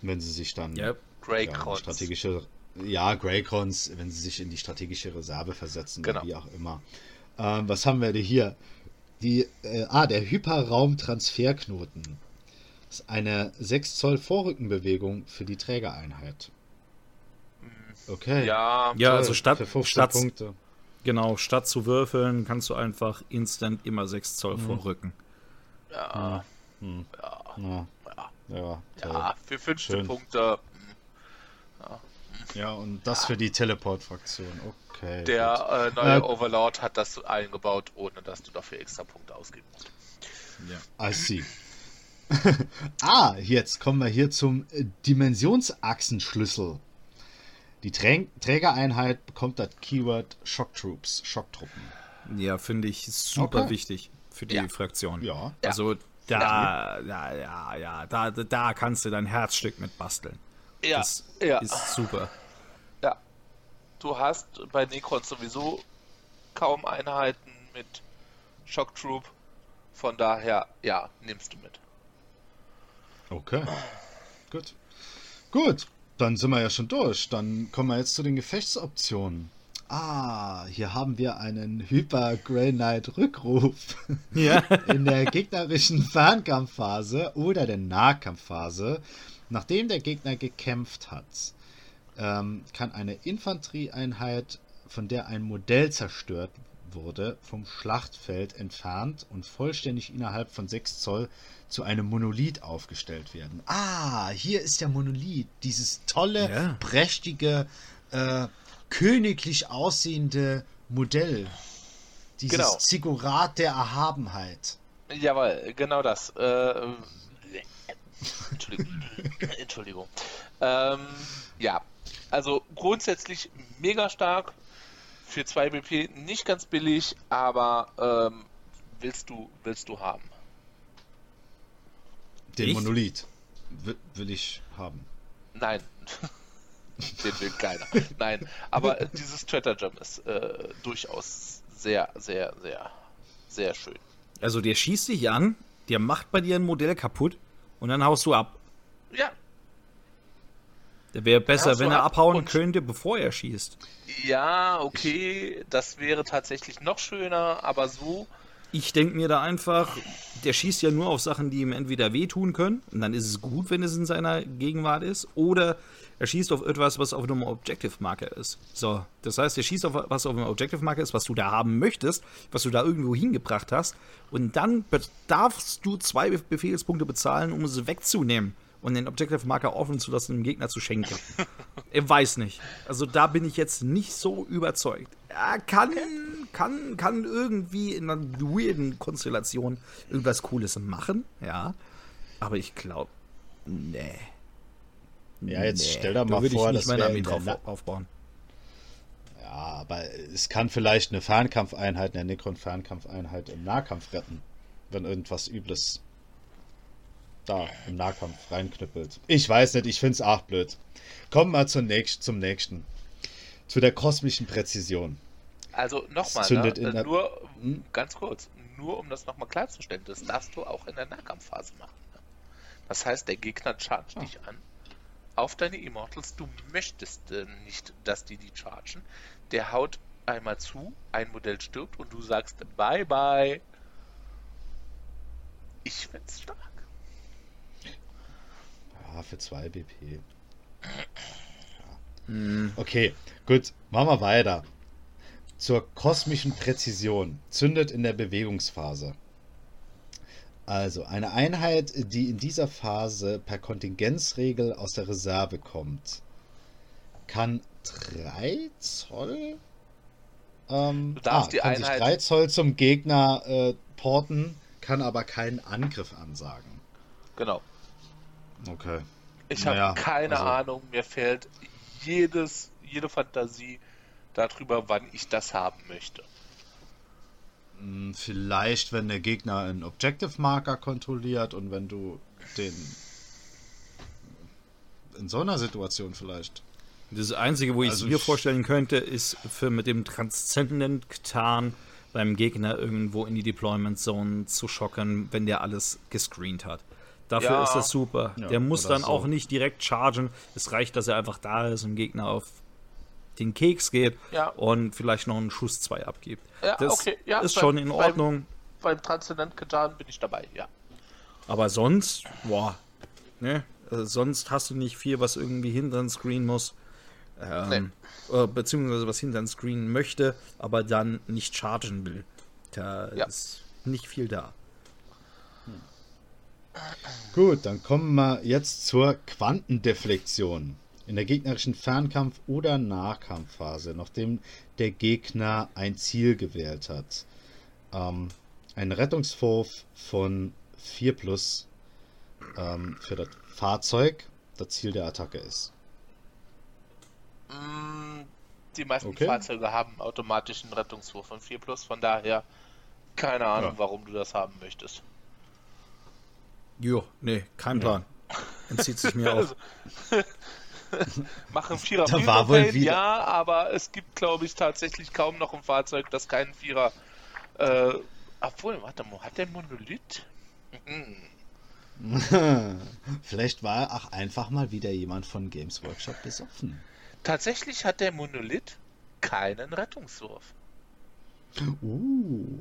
Wenn sie sich dann yep. Grey ja, strategische ja, Greycrons, wenn sie sich in die strategische Reserve versetzen, genau. wie auch immer. Ähm, was haben wir denn hier? Die, äh, ah, der Hyperraum-Transferknoten ist eine 6 Zoll Vorrückenbewegung für die Trägereinheit. Okay. Ja, ja also statt, statt, Punkte. Genau, statt zu würfeln, kannst du einfach instant immer 6 Zoll hm. vorrücken. Ja. Hm. Ja. Ja. Ja. ja, für 15 Schön. Punkte. Ja. ja, und das für die Teleport-Fraktion. Okay. Der äh, neue äh, Overlord hat das eingebaut, ohne dass du dafür extra Punkte ausgeben musst. Ja. I see. ah, jetzt kommen wir hier zum Dimensionsachsenschlüssel. Die Trä Trägereinheit bekommt das Keyword Shock Troops, Schocktruppen. Ja, finde ich super okay. wichtig für die ja. Fraktion. Ja. Also da, ja, ja, ja, da, da kannst du dein Herzstück mit basteln. Ja, das ja. ist super. Ja. Du hast bei Necron sowieso kaum Einheiten mit Shock Troop. Von daher, ja, nimmst du mit. Okay. Gut. Gut. Dann sind wir ja schon durch. Dann kommen wir jetzt zu den Gefechtsoptionen. Ah, hier haben wir einen Hyper Grey Knight Rückruf. Ja. In der gegnerischen Fernkampfphase oder der Nahkampfphase, nachdem der Gegner gekämpft hat, ähm, kann eine Infanterieeinheit, von der ein Modell zerstört wurde, vom Schlachtfeld entfernt und vollständig innerhalb von 6 Zoll zu einem Monolith aufgestellt werden. Ah, hier ist der Monolith, dieses tolle, ja. prächtige, äh, königlich aussehende Modell. Dieses genau. Ziggurat der Erhabenheit. Jawohl, genau das. Äh, Entschuldigung. Entschuldigung. Ähm, ja, also grundsätzlich mega stark. Für 2 BP nicht ganz billig, aber ähm, willst du willst du haben. Den ich? Monolith will, will ich haben. Nein. Den will keiner. Nein, aber dieses Stratagem ist äh, durchaus sehr, sehr, sehr, sehr schön. Also der schießt dich an, der macht bei dir ein Modell kaputt und dann haust du ab. Ja. Der wäre besser, wenn er abhauen könnte, bevor er schießt. Ja, okay, das wäre tatsächlich noch schöner, aber so. Ich denke mir da einfach, der schießt ja nur auf Sachen, die ihm entweder wehtun können, und dann ist es gut, wenn es in seiner Gegenwart ist, oder er schießt auf etwas, was auf einem Objective-Marker ist. So, das heißt, er schießt auf was auf einem Objective-Marker ist, was du da haben möchtest, was du da irgendwo hingebracht hast. Und dann darfst du zwei Befehlspunkte bezahlen, um es wegzunehmen und den Objective-Marker offen zu lassen, dem Gegner zu schenken. er weiß nicht. Also da bin ich jetzt nicht so überzeugt. Er kann, kann, kann irgendwie in einer weirden Konstellation irgendwas Cooles machen, ja. Aber ich glaube, nee. Ja, jetzt nee, stell dir mal da vor, dass wir Armee drauf aufbauen. Ja, aber es kann vielleicht eine Fernkampfeinheit, eine Necron-Fernkampfeinheit im Nahkampf retten, wenn irgendwas Übles da im Nahkampf reinknüppelt. Ich weiß nicht, ich finde es auch blöd. Kommen wir zum nächsten, zum nächsten. Zu der kosmischen Präzision. Also nochmal, ne? nur hm? ganz kurz, nur um das nochmal klarzustellen, das darfst du auch in der Nahkampfphase machen. Ne? Das heißt, der Gegner chargt ah. dich an auf deine Immortals. Du möchtest äh, nicht, dass die die chargen. Der haut einmal zu, ein Modell stirbt und du sagst Bye bye. Ich find's stark. Ja, für 2 BP. Ja. Hm. Okay, gut, machen wir weiter. Zur kosmischen Präzision. Zündet in der Bewegungsphase. Also, eine Einheit, die in dieser Phase per Kontingenzregel aus der Reserve kommt, kann 3 Zoll. Ähm, du darfst ah, die kann Einheit... sich 3 Zoll zum Gegner äh, porten, kann aber keinen Angriff ansagen. Genau. Okay. Ich naja, habe keine also... Ahnung, mir fehlt jedes, jede Fantasie darüber, wann ich das haben möchte. Hm, vielleicht, wenn der Gegner einen Objective-Marker kontrolliert und wenn du den in so einer Situation vielleicht. Das Einzige, wo ich also es mir vorstellen könnte, ist für mit dem Transzendent Ktan beim Gegner irgendwo in die Deployment Zone zu schocken, wenn der alles gescreent hat. Dafür ja. ist das super. Ja, der muss dann so. auch nicht direkt chargen. Es reicht, dass er einfach da ist und Gegner auf den Keks geht ja. und vielleicht noch einen Schuss 2 abgibt. Ja, das okay. ist beim, schon in Ordnung. Beim, beim Transzendent getan bin ich dabei, ja. Aber sonst, boah, ne? Also sonst hast du nicht viel, was irgendwie hinter den Screen muss. Ähm, nee. äh, beziehungsweise was hinter den Screen möchte, aber dann nicht chargen will. Da ja. ist nicht viel da. Gut, dann kommen wir jetzt zur Quantendeflexion in der gegnerischen Fernkampf- oder Nahkampfphase, nachdem der Gegner ein Ziel gewählt hat. Ähm, ein Rettungswurf von 4 plus ähm, für das Fahrzeug, das Ziel der Attacke ist. Mm, die meisten okay. Fahrzeuge haben automatisch einen Rettungswurf von 4 plus, von daher keine Ahnung, ja. warum du das haben möchtest. Jo, nee, kein Plan. Entzieht sich mir auch. Machen Vierer da war wohl wieder... ja, aber es gibt, glaube ich, tatsächlich kaum noch ein Fahrzeug, das keinen Vierer. Äh, obwohl, warte mal, hat der Monolith? Vielleicht war auch einfach mal wieder jemand von Games Workshop besoffen. Tatsächlich hat der Monolith keinen Rettungswurf. Uh.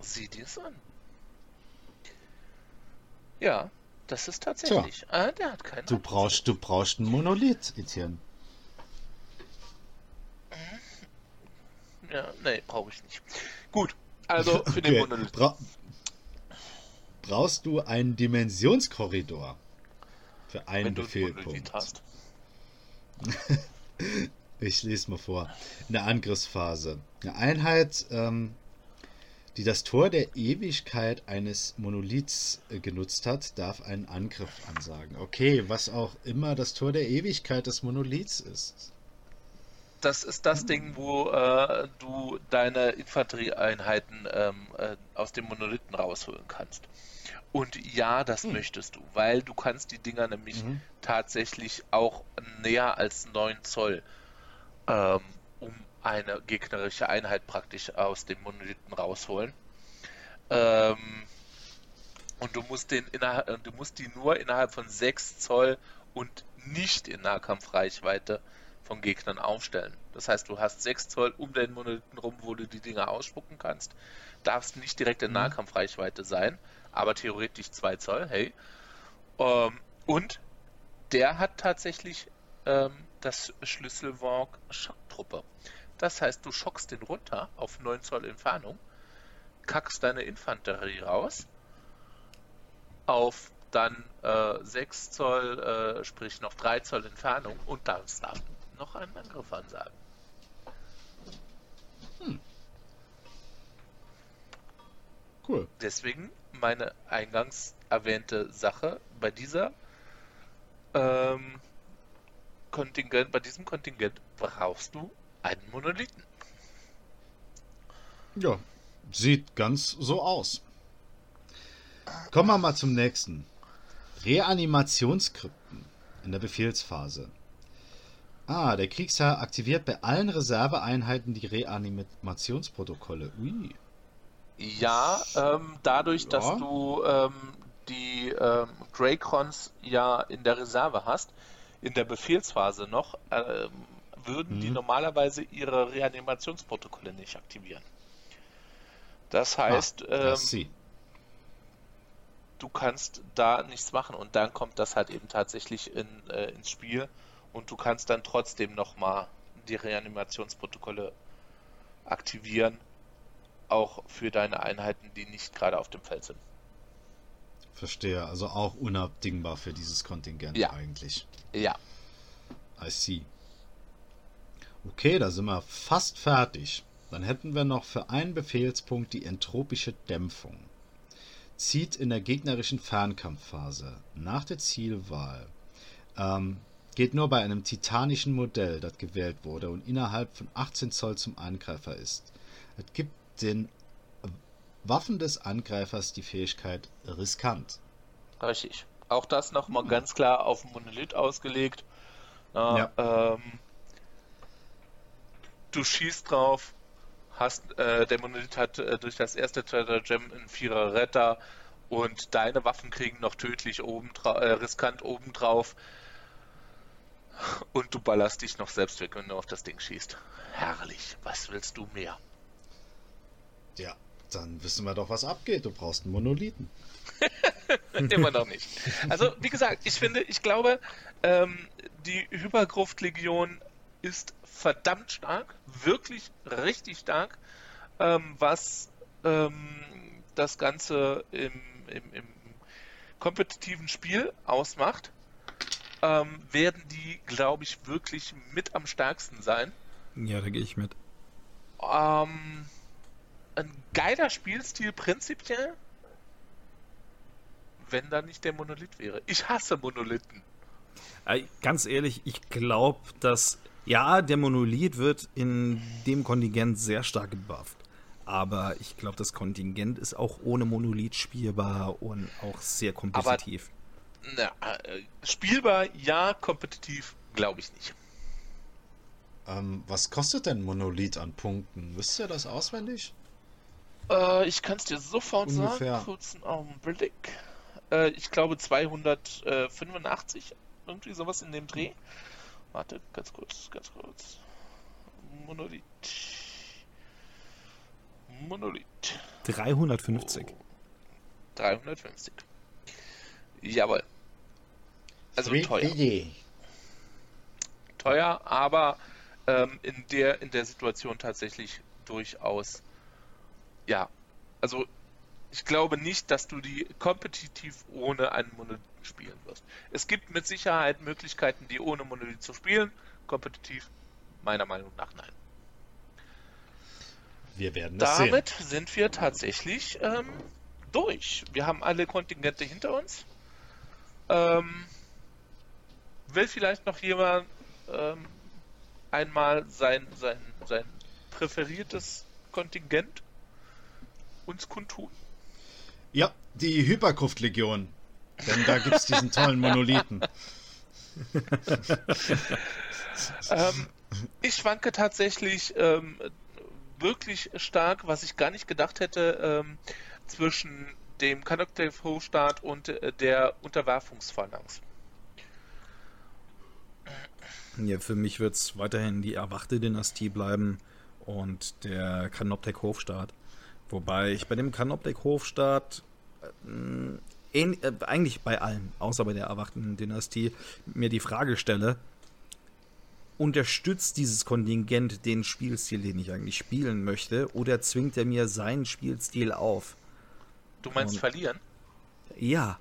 Sieh dir es an. Ja, das ist tatsächlich. Ah, der hat keinen. Du brauchst, du brauchst einen Monolith, Etienne. Ja, nee, brauche ich nicht. Gut, also für okay. den Monolith. Bra brauchst du einen Dimensionskorridor für einen Befehlpunkt? ich lese mal vor. In der Angriffsphase. Eine Einheit, ähm, die das Tor der Ewigkeit eines Monoliths äh, genutzt hat, darf einen Angriff ansagen. Okay, was auch immer das Tor der Ewigkeit des Monoliths ist. Das ist das Ding, wo äh, du deine Infanterieeinheiten ähm, äh, aus dem Monolithen rausholen kannst. Und ja, das hm. möchtest du, weil du kannst die Dinger nämlich mhm. tatsächlich auch näher als 9 Zoll ähm, um eine gegnerische Einheit praktisch aus dem Monolithen rausholen. Ähm, und du musst den innerhalb, du musst die nur innerhalb von 6 Zoll und nicht in Nahkampfreichweite von Gegnern aufstellen. Das heißt, du hast 6 Zoll um den Monolithen rum, wo du die Dinger ausspucken kannst. Darfst nicht direkt in mhm. Nahkampfreichweite sein, aber theoretisch 2 Zoll, hey. Ähm, und der hat tatsächlich ähm, das Schlüsselwalk Schocktruppe. Das heißt, du schockst den runter auf 9 Zoll Entfernung, kackst deine Infanterie raus auf dann äh, 6 Zoll, äh, sprich noch 3 Zoll Entfernung und dann darfst du noch einen Angriff ansagen. Hm. Cool. Deswegen meine eingangs erwähnte Sache bei dieser ähm, Kontingent, bei diesem Kontingent brauchst du einen Monolithen. Ja, sieht ganz so aus. Kommen wir mal zum nächsten. Reanimationskrypten in der Befehlsphase. Ah, der Kriegsherr aktiviert bei allen Reserveeinheiten die Reanimationsprotokolle. Ui. Ja, ähm, dadurch, ja. dass du ähm, die ähm, Greycons ja in der Reserve hast, in der Befehlsphase noch, ähm, würden mhm. die normalerweise ihre Reanimationsprotokolle nicht aktivieren. Das ah, heißt, ah, ähm, du kannst da nichts machen und dann kommt das halt eben tatsächlich in, äh, ins Spiel und du kannst dann trotzdem nochmal die Reanimationsprotokolle aktivieren, auch für deine Einheiten, die nicht gerade auf dem Feld sind. Verstehe, also auch unabdingbar für dieses Kontingent ja. eigentlich. Ja. I see. Okay, da sind wir fast fertig. Dann hätten wir noch für einen Befehlspunkt die entropische Dämpfung. Zieht in der gegnerischen Fernkampfphase nach der Zielwahl. Ähm, geht nur bei einem titanischen Modell, das gewählt wurde und innerhalb von 18 Zoll zum Angreifer ist. Es gibt den Waffen des Angreifers die Fähigkeit riskant. Richtig. Auch das nochmal hm. ganz klar auf Monolith ausgelegt. Na, ja. ähm, du schießt drauf, hast, äh, der Monolith hat äh, durch das erste Treasure Gem einen Vierer Retter und deine Waffen kriegen noch tödlich oben äh, riskant obendrauf. Und du ballerst dich noch selbst weg, wenn du auf das Ding schießt. Herrlich. Was willst du mehr? Ja, dann wissen wir doch, was abgeht. Du brauchst einen Monolithen. Immer noch nicht. Also, wie gesagt, ich finde, ich glaube, ähm, die Hypergruft-Legion ist verdammt stark, wirklich richtig stark, ähm, was ähm, das Ganze im, im, im kompetitiven Spiel ausmacht. Ähm, werden die, glaube ich, wirklich mit am stärksten sein. Ja, da gehe ich mit. Ähm, ein geiler Spielstil prinzipiell, wenn da nicht der Monolith wäre. Ich hasse Monolithen. Ganz ehrlich, ich glaube, dass ja, der Monolith wird in dem Kontingent sehr stark gebufft. Aber ich glaube, das Kontingent ist auch ohne Monolith spielbar und auch sehr kompetitiv. Aber, na, äh, spielbar, ja, kompetitiv, glaube ich nicht. Ähm, was kostet denn Monolith an Punkten? Wisst ihr das auswendig? Äh, ich kann es dir sofort Ungefähr. sagen. Kurzen Augenblick. Äh, ich glaube 285, irgendwie sowas in dem Dreh. Warte, ganz kurz, ganz kurz. Monolith. Monolith. 350. Oh. 350. Jawohl. Also Sweet teuer. Idee. Teuer, aber ähm, in, der, in der Situation tatsächlich durchaus, ja, also ich glaube nicht, dass du die kompetitiv ohne einen Monolith spielen wirst. Es gibt mit Sicherheit Möglichkeiten, die ohne Monolith zu spielen. Kompetitiv, meiner Meinung nach, nein. Wir werden das Damit sehen. sind wir tatsächlich ähm, durch. Wir haben alle Kontingente hinter uns. Ähm, will vielleicht noch jemand ähm, einmal sein, sein, sein präferiertes Kontingent uns kundtun? Ja, die Hyperkruftlegion. Denn da gibt es diesen tollen Monolithen. ähm, ich schwanke tatsächlich ähm, wirklich stark, was ich gar nicht gedacht hätte, ähm, zwischen dem Conductive Hofstaat und äh, der Unterwerfungsphalanx. Ja, für mich wird es weiterhin die erwachte Dynastie bleiben und der Kanoptek Hofstaat. Wobei ich bei dem Kanoptek Hofstaat äh, äh, eigentlich bei allen, außer bei der erwachten Dynastie, mir die Frage stelle, unterstützt dieses Kontingent den Spielstil, den ich eigentlich spielen möchte, oder zwingt er mir seinen Spielstil auf? Du meinst Und, verlieren? Ja.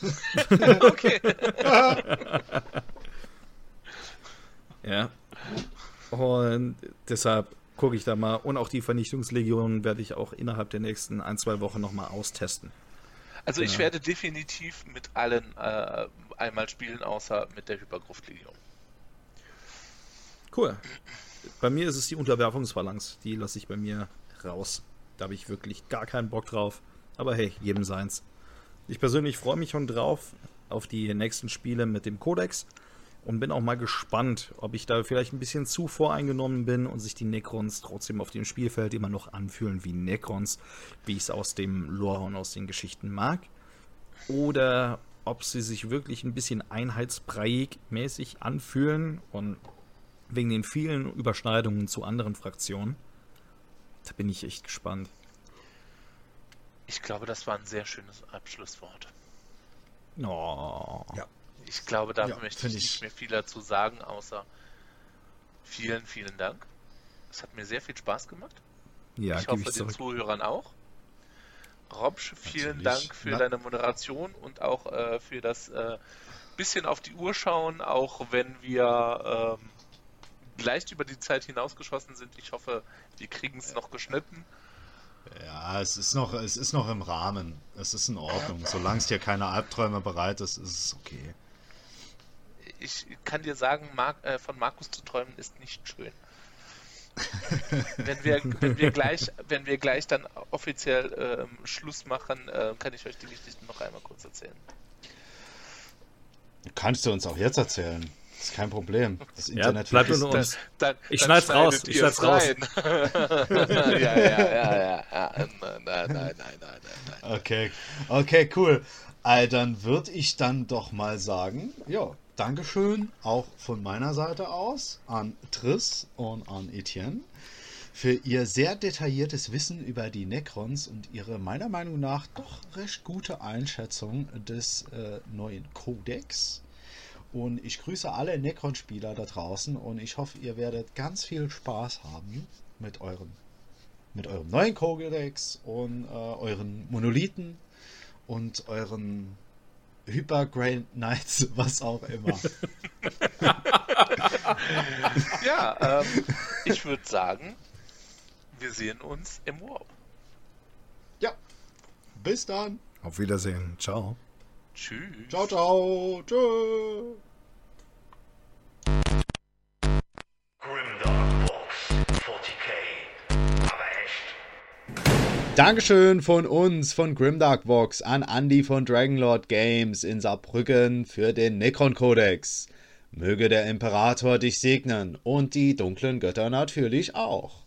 okay. ja. Und deshalb gucke ich da mal. Und auch die Vernichtungslegion werde ich auch innerhalb der nächsten ein, zwei Wochen nochmal austesten. Also ich ja. werde definitiv mit allen äh, einmal spielen, außer mit der Hypergruftlegion. Cool. Bei mir ist es die Unterwerfungsbalance. Die lasse ich bei mir raus. Da habe ich wirklich gar keinen Bock drauf. Aber hey, jedem seins. Ich persönlich freue mich schon drauf auf die nächsten Spiele mit dem Codex und bin auch mal gespannt, ob ich da vielleicht ein bisschen zu voreingenommen bin und sich die Necrons trotzdem auf dem Spielfeld immer noch anfühlen wie Necrons, wie ich es aus dem Lore und aus den Geschichten mag. Oder ob sie sich wirklich ein bisschen einheitsbreiig mäßig anfühlen und wegen den vielen Überschneidungen zu anderen Fraktionen. Da bin ich echt gespannt. Ich glaube, das war ein sehr schönes Abschlusswort. Oh. Ja. Ich glaube, da ja, möchte ich nicht mehr viel dazu sagen, außer vielen, vielen Dank. Es hat mir sehr viel Spaß gemacht. Ja, ich hoffe, ich den Zuhörern auch. Robsch, vielen Natürlich. Dank für Na? deine Moderation und auch äh, für das äh, bisschen auf die Uhr schauen, auch wenn wir ähm, leicht über die Zeit hinausgeschossen sind. Ich hoffe, wir kriegen es noch geschnitten. Ja, es ist noch, es ist noch im Rahmen. Es ist in Ordnung. Solange es dir keine Albträume bereit ist, ist es okay. Ich kann dir sagen, Mar äh, von Markus zu träumen ist nicht schön. wenn, wir, wenn, wir gleich, wenn wir gleich dann offiziell ähm, Schluss machen, äh, kann ich euch die Geschichte noch einmal kurz erzählen. Kannst du uns auch jetzt erzählen? Das ist kein Problem. Das Internet ja, bleibt nur uns. Dann, ich schneid's raus. Ich schneid's raus. ja, ja, ja, ja, ja. Nein, nein, nein, nein, nein, nein. Okay, okay, cool. Also, dann würde ich dann doch mal sagen, ja, Dankeschön auch von meiner Seite aus an Triss und an Etienne für ihr sehr detailliertes Wissen über die Necrons und ihre meiner Meinung nach doch recht gute Einschätzung des äh, neuen Codex. Und ich grüße alle Necron-Spieler da draußen und ich hoffe, ihr werdet ganz viel Spaß haben mit eurem, mit eurem neuen Codex und äh, euren Monolithen und euren Hyper Grand Knights, was auch immer. ja, ähm, ich würde sagen, wir sehen uns im Warp. Ja, bis dann. Auf Wiedersehen. Ciao. Tschüss. Ciao, ciao. Tschüss. Dankeschön von uns, von Grimdark Vox, an Andy von Dragonlord Games in Saarbrücken für den Necron Codex. Möge der Imperator dich segnen und die dunklen Götter natürlich auch.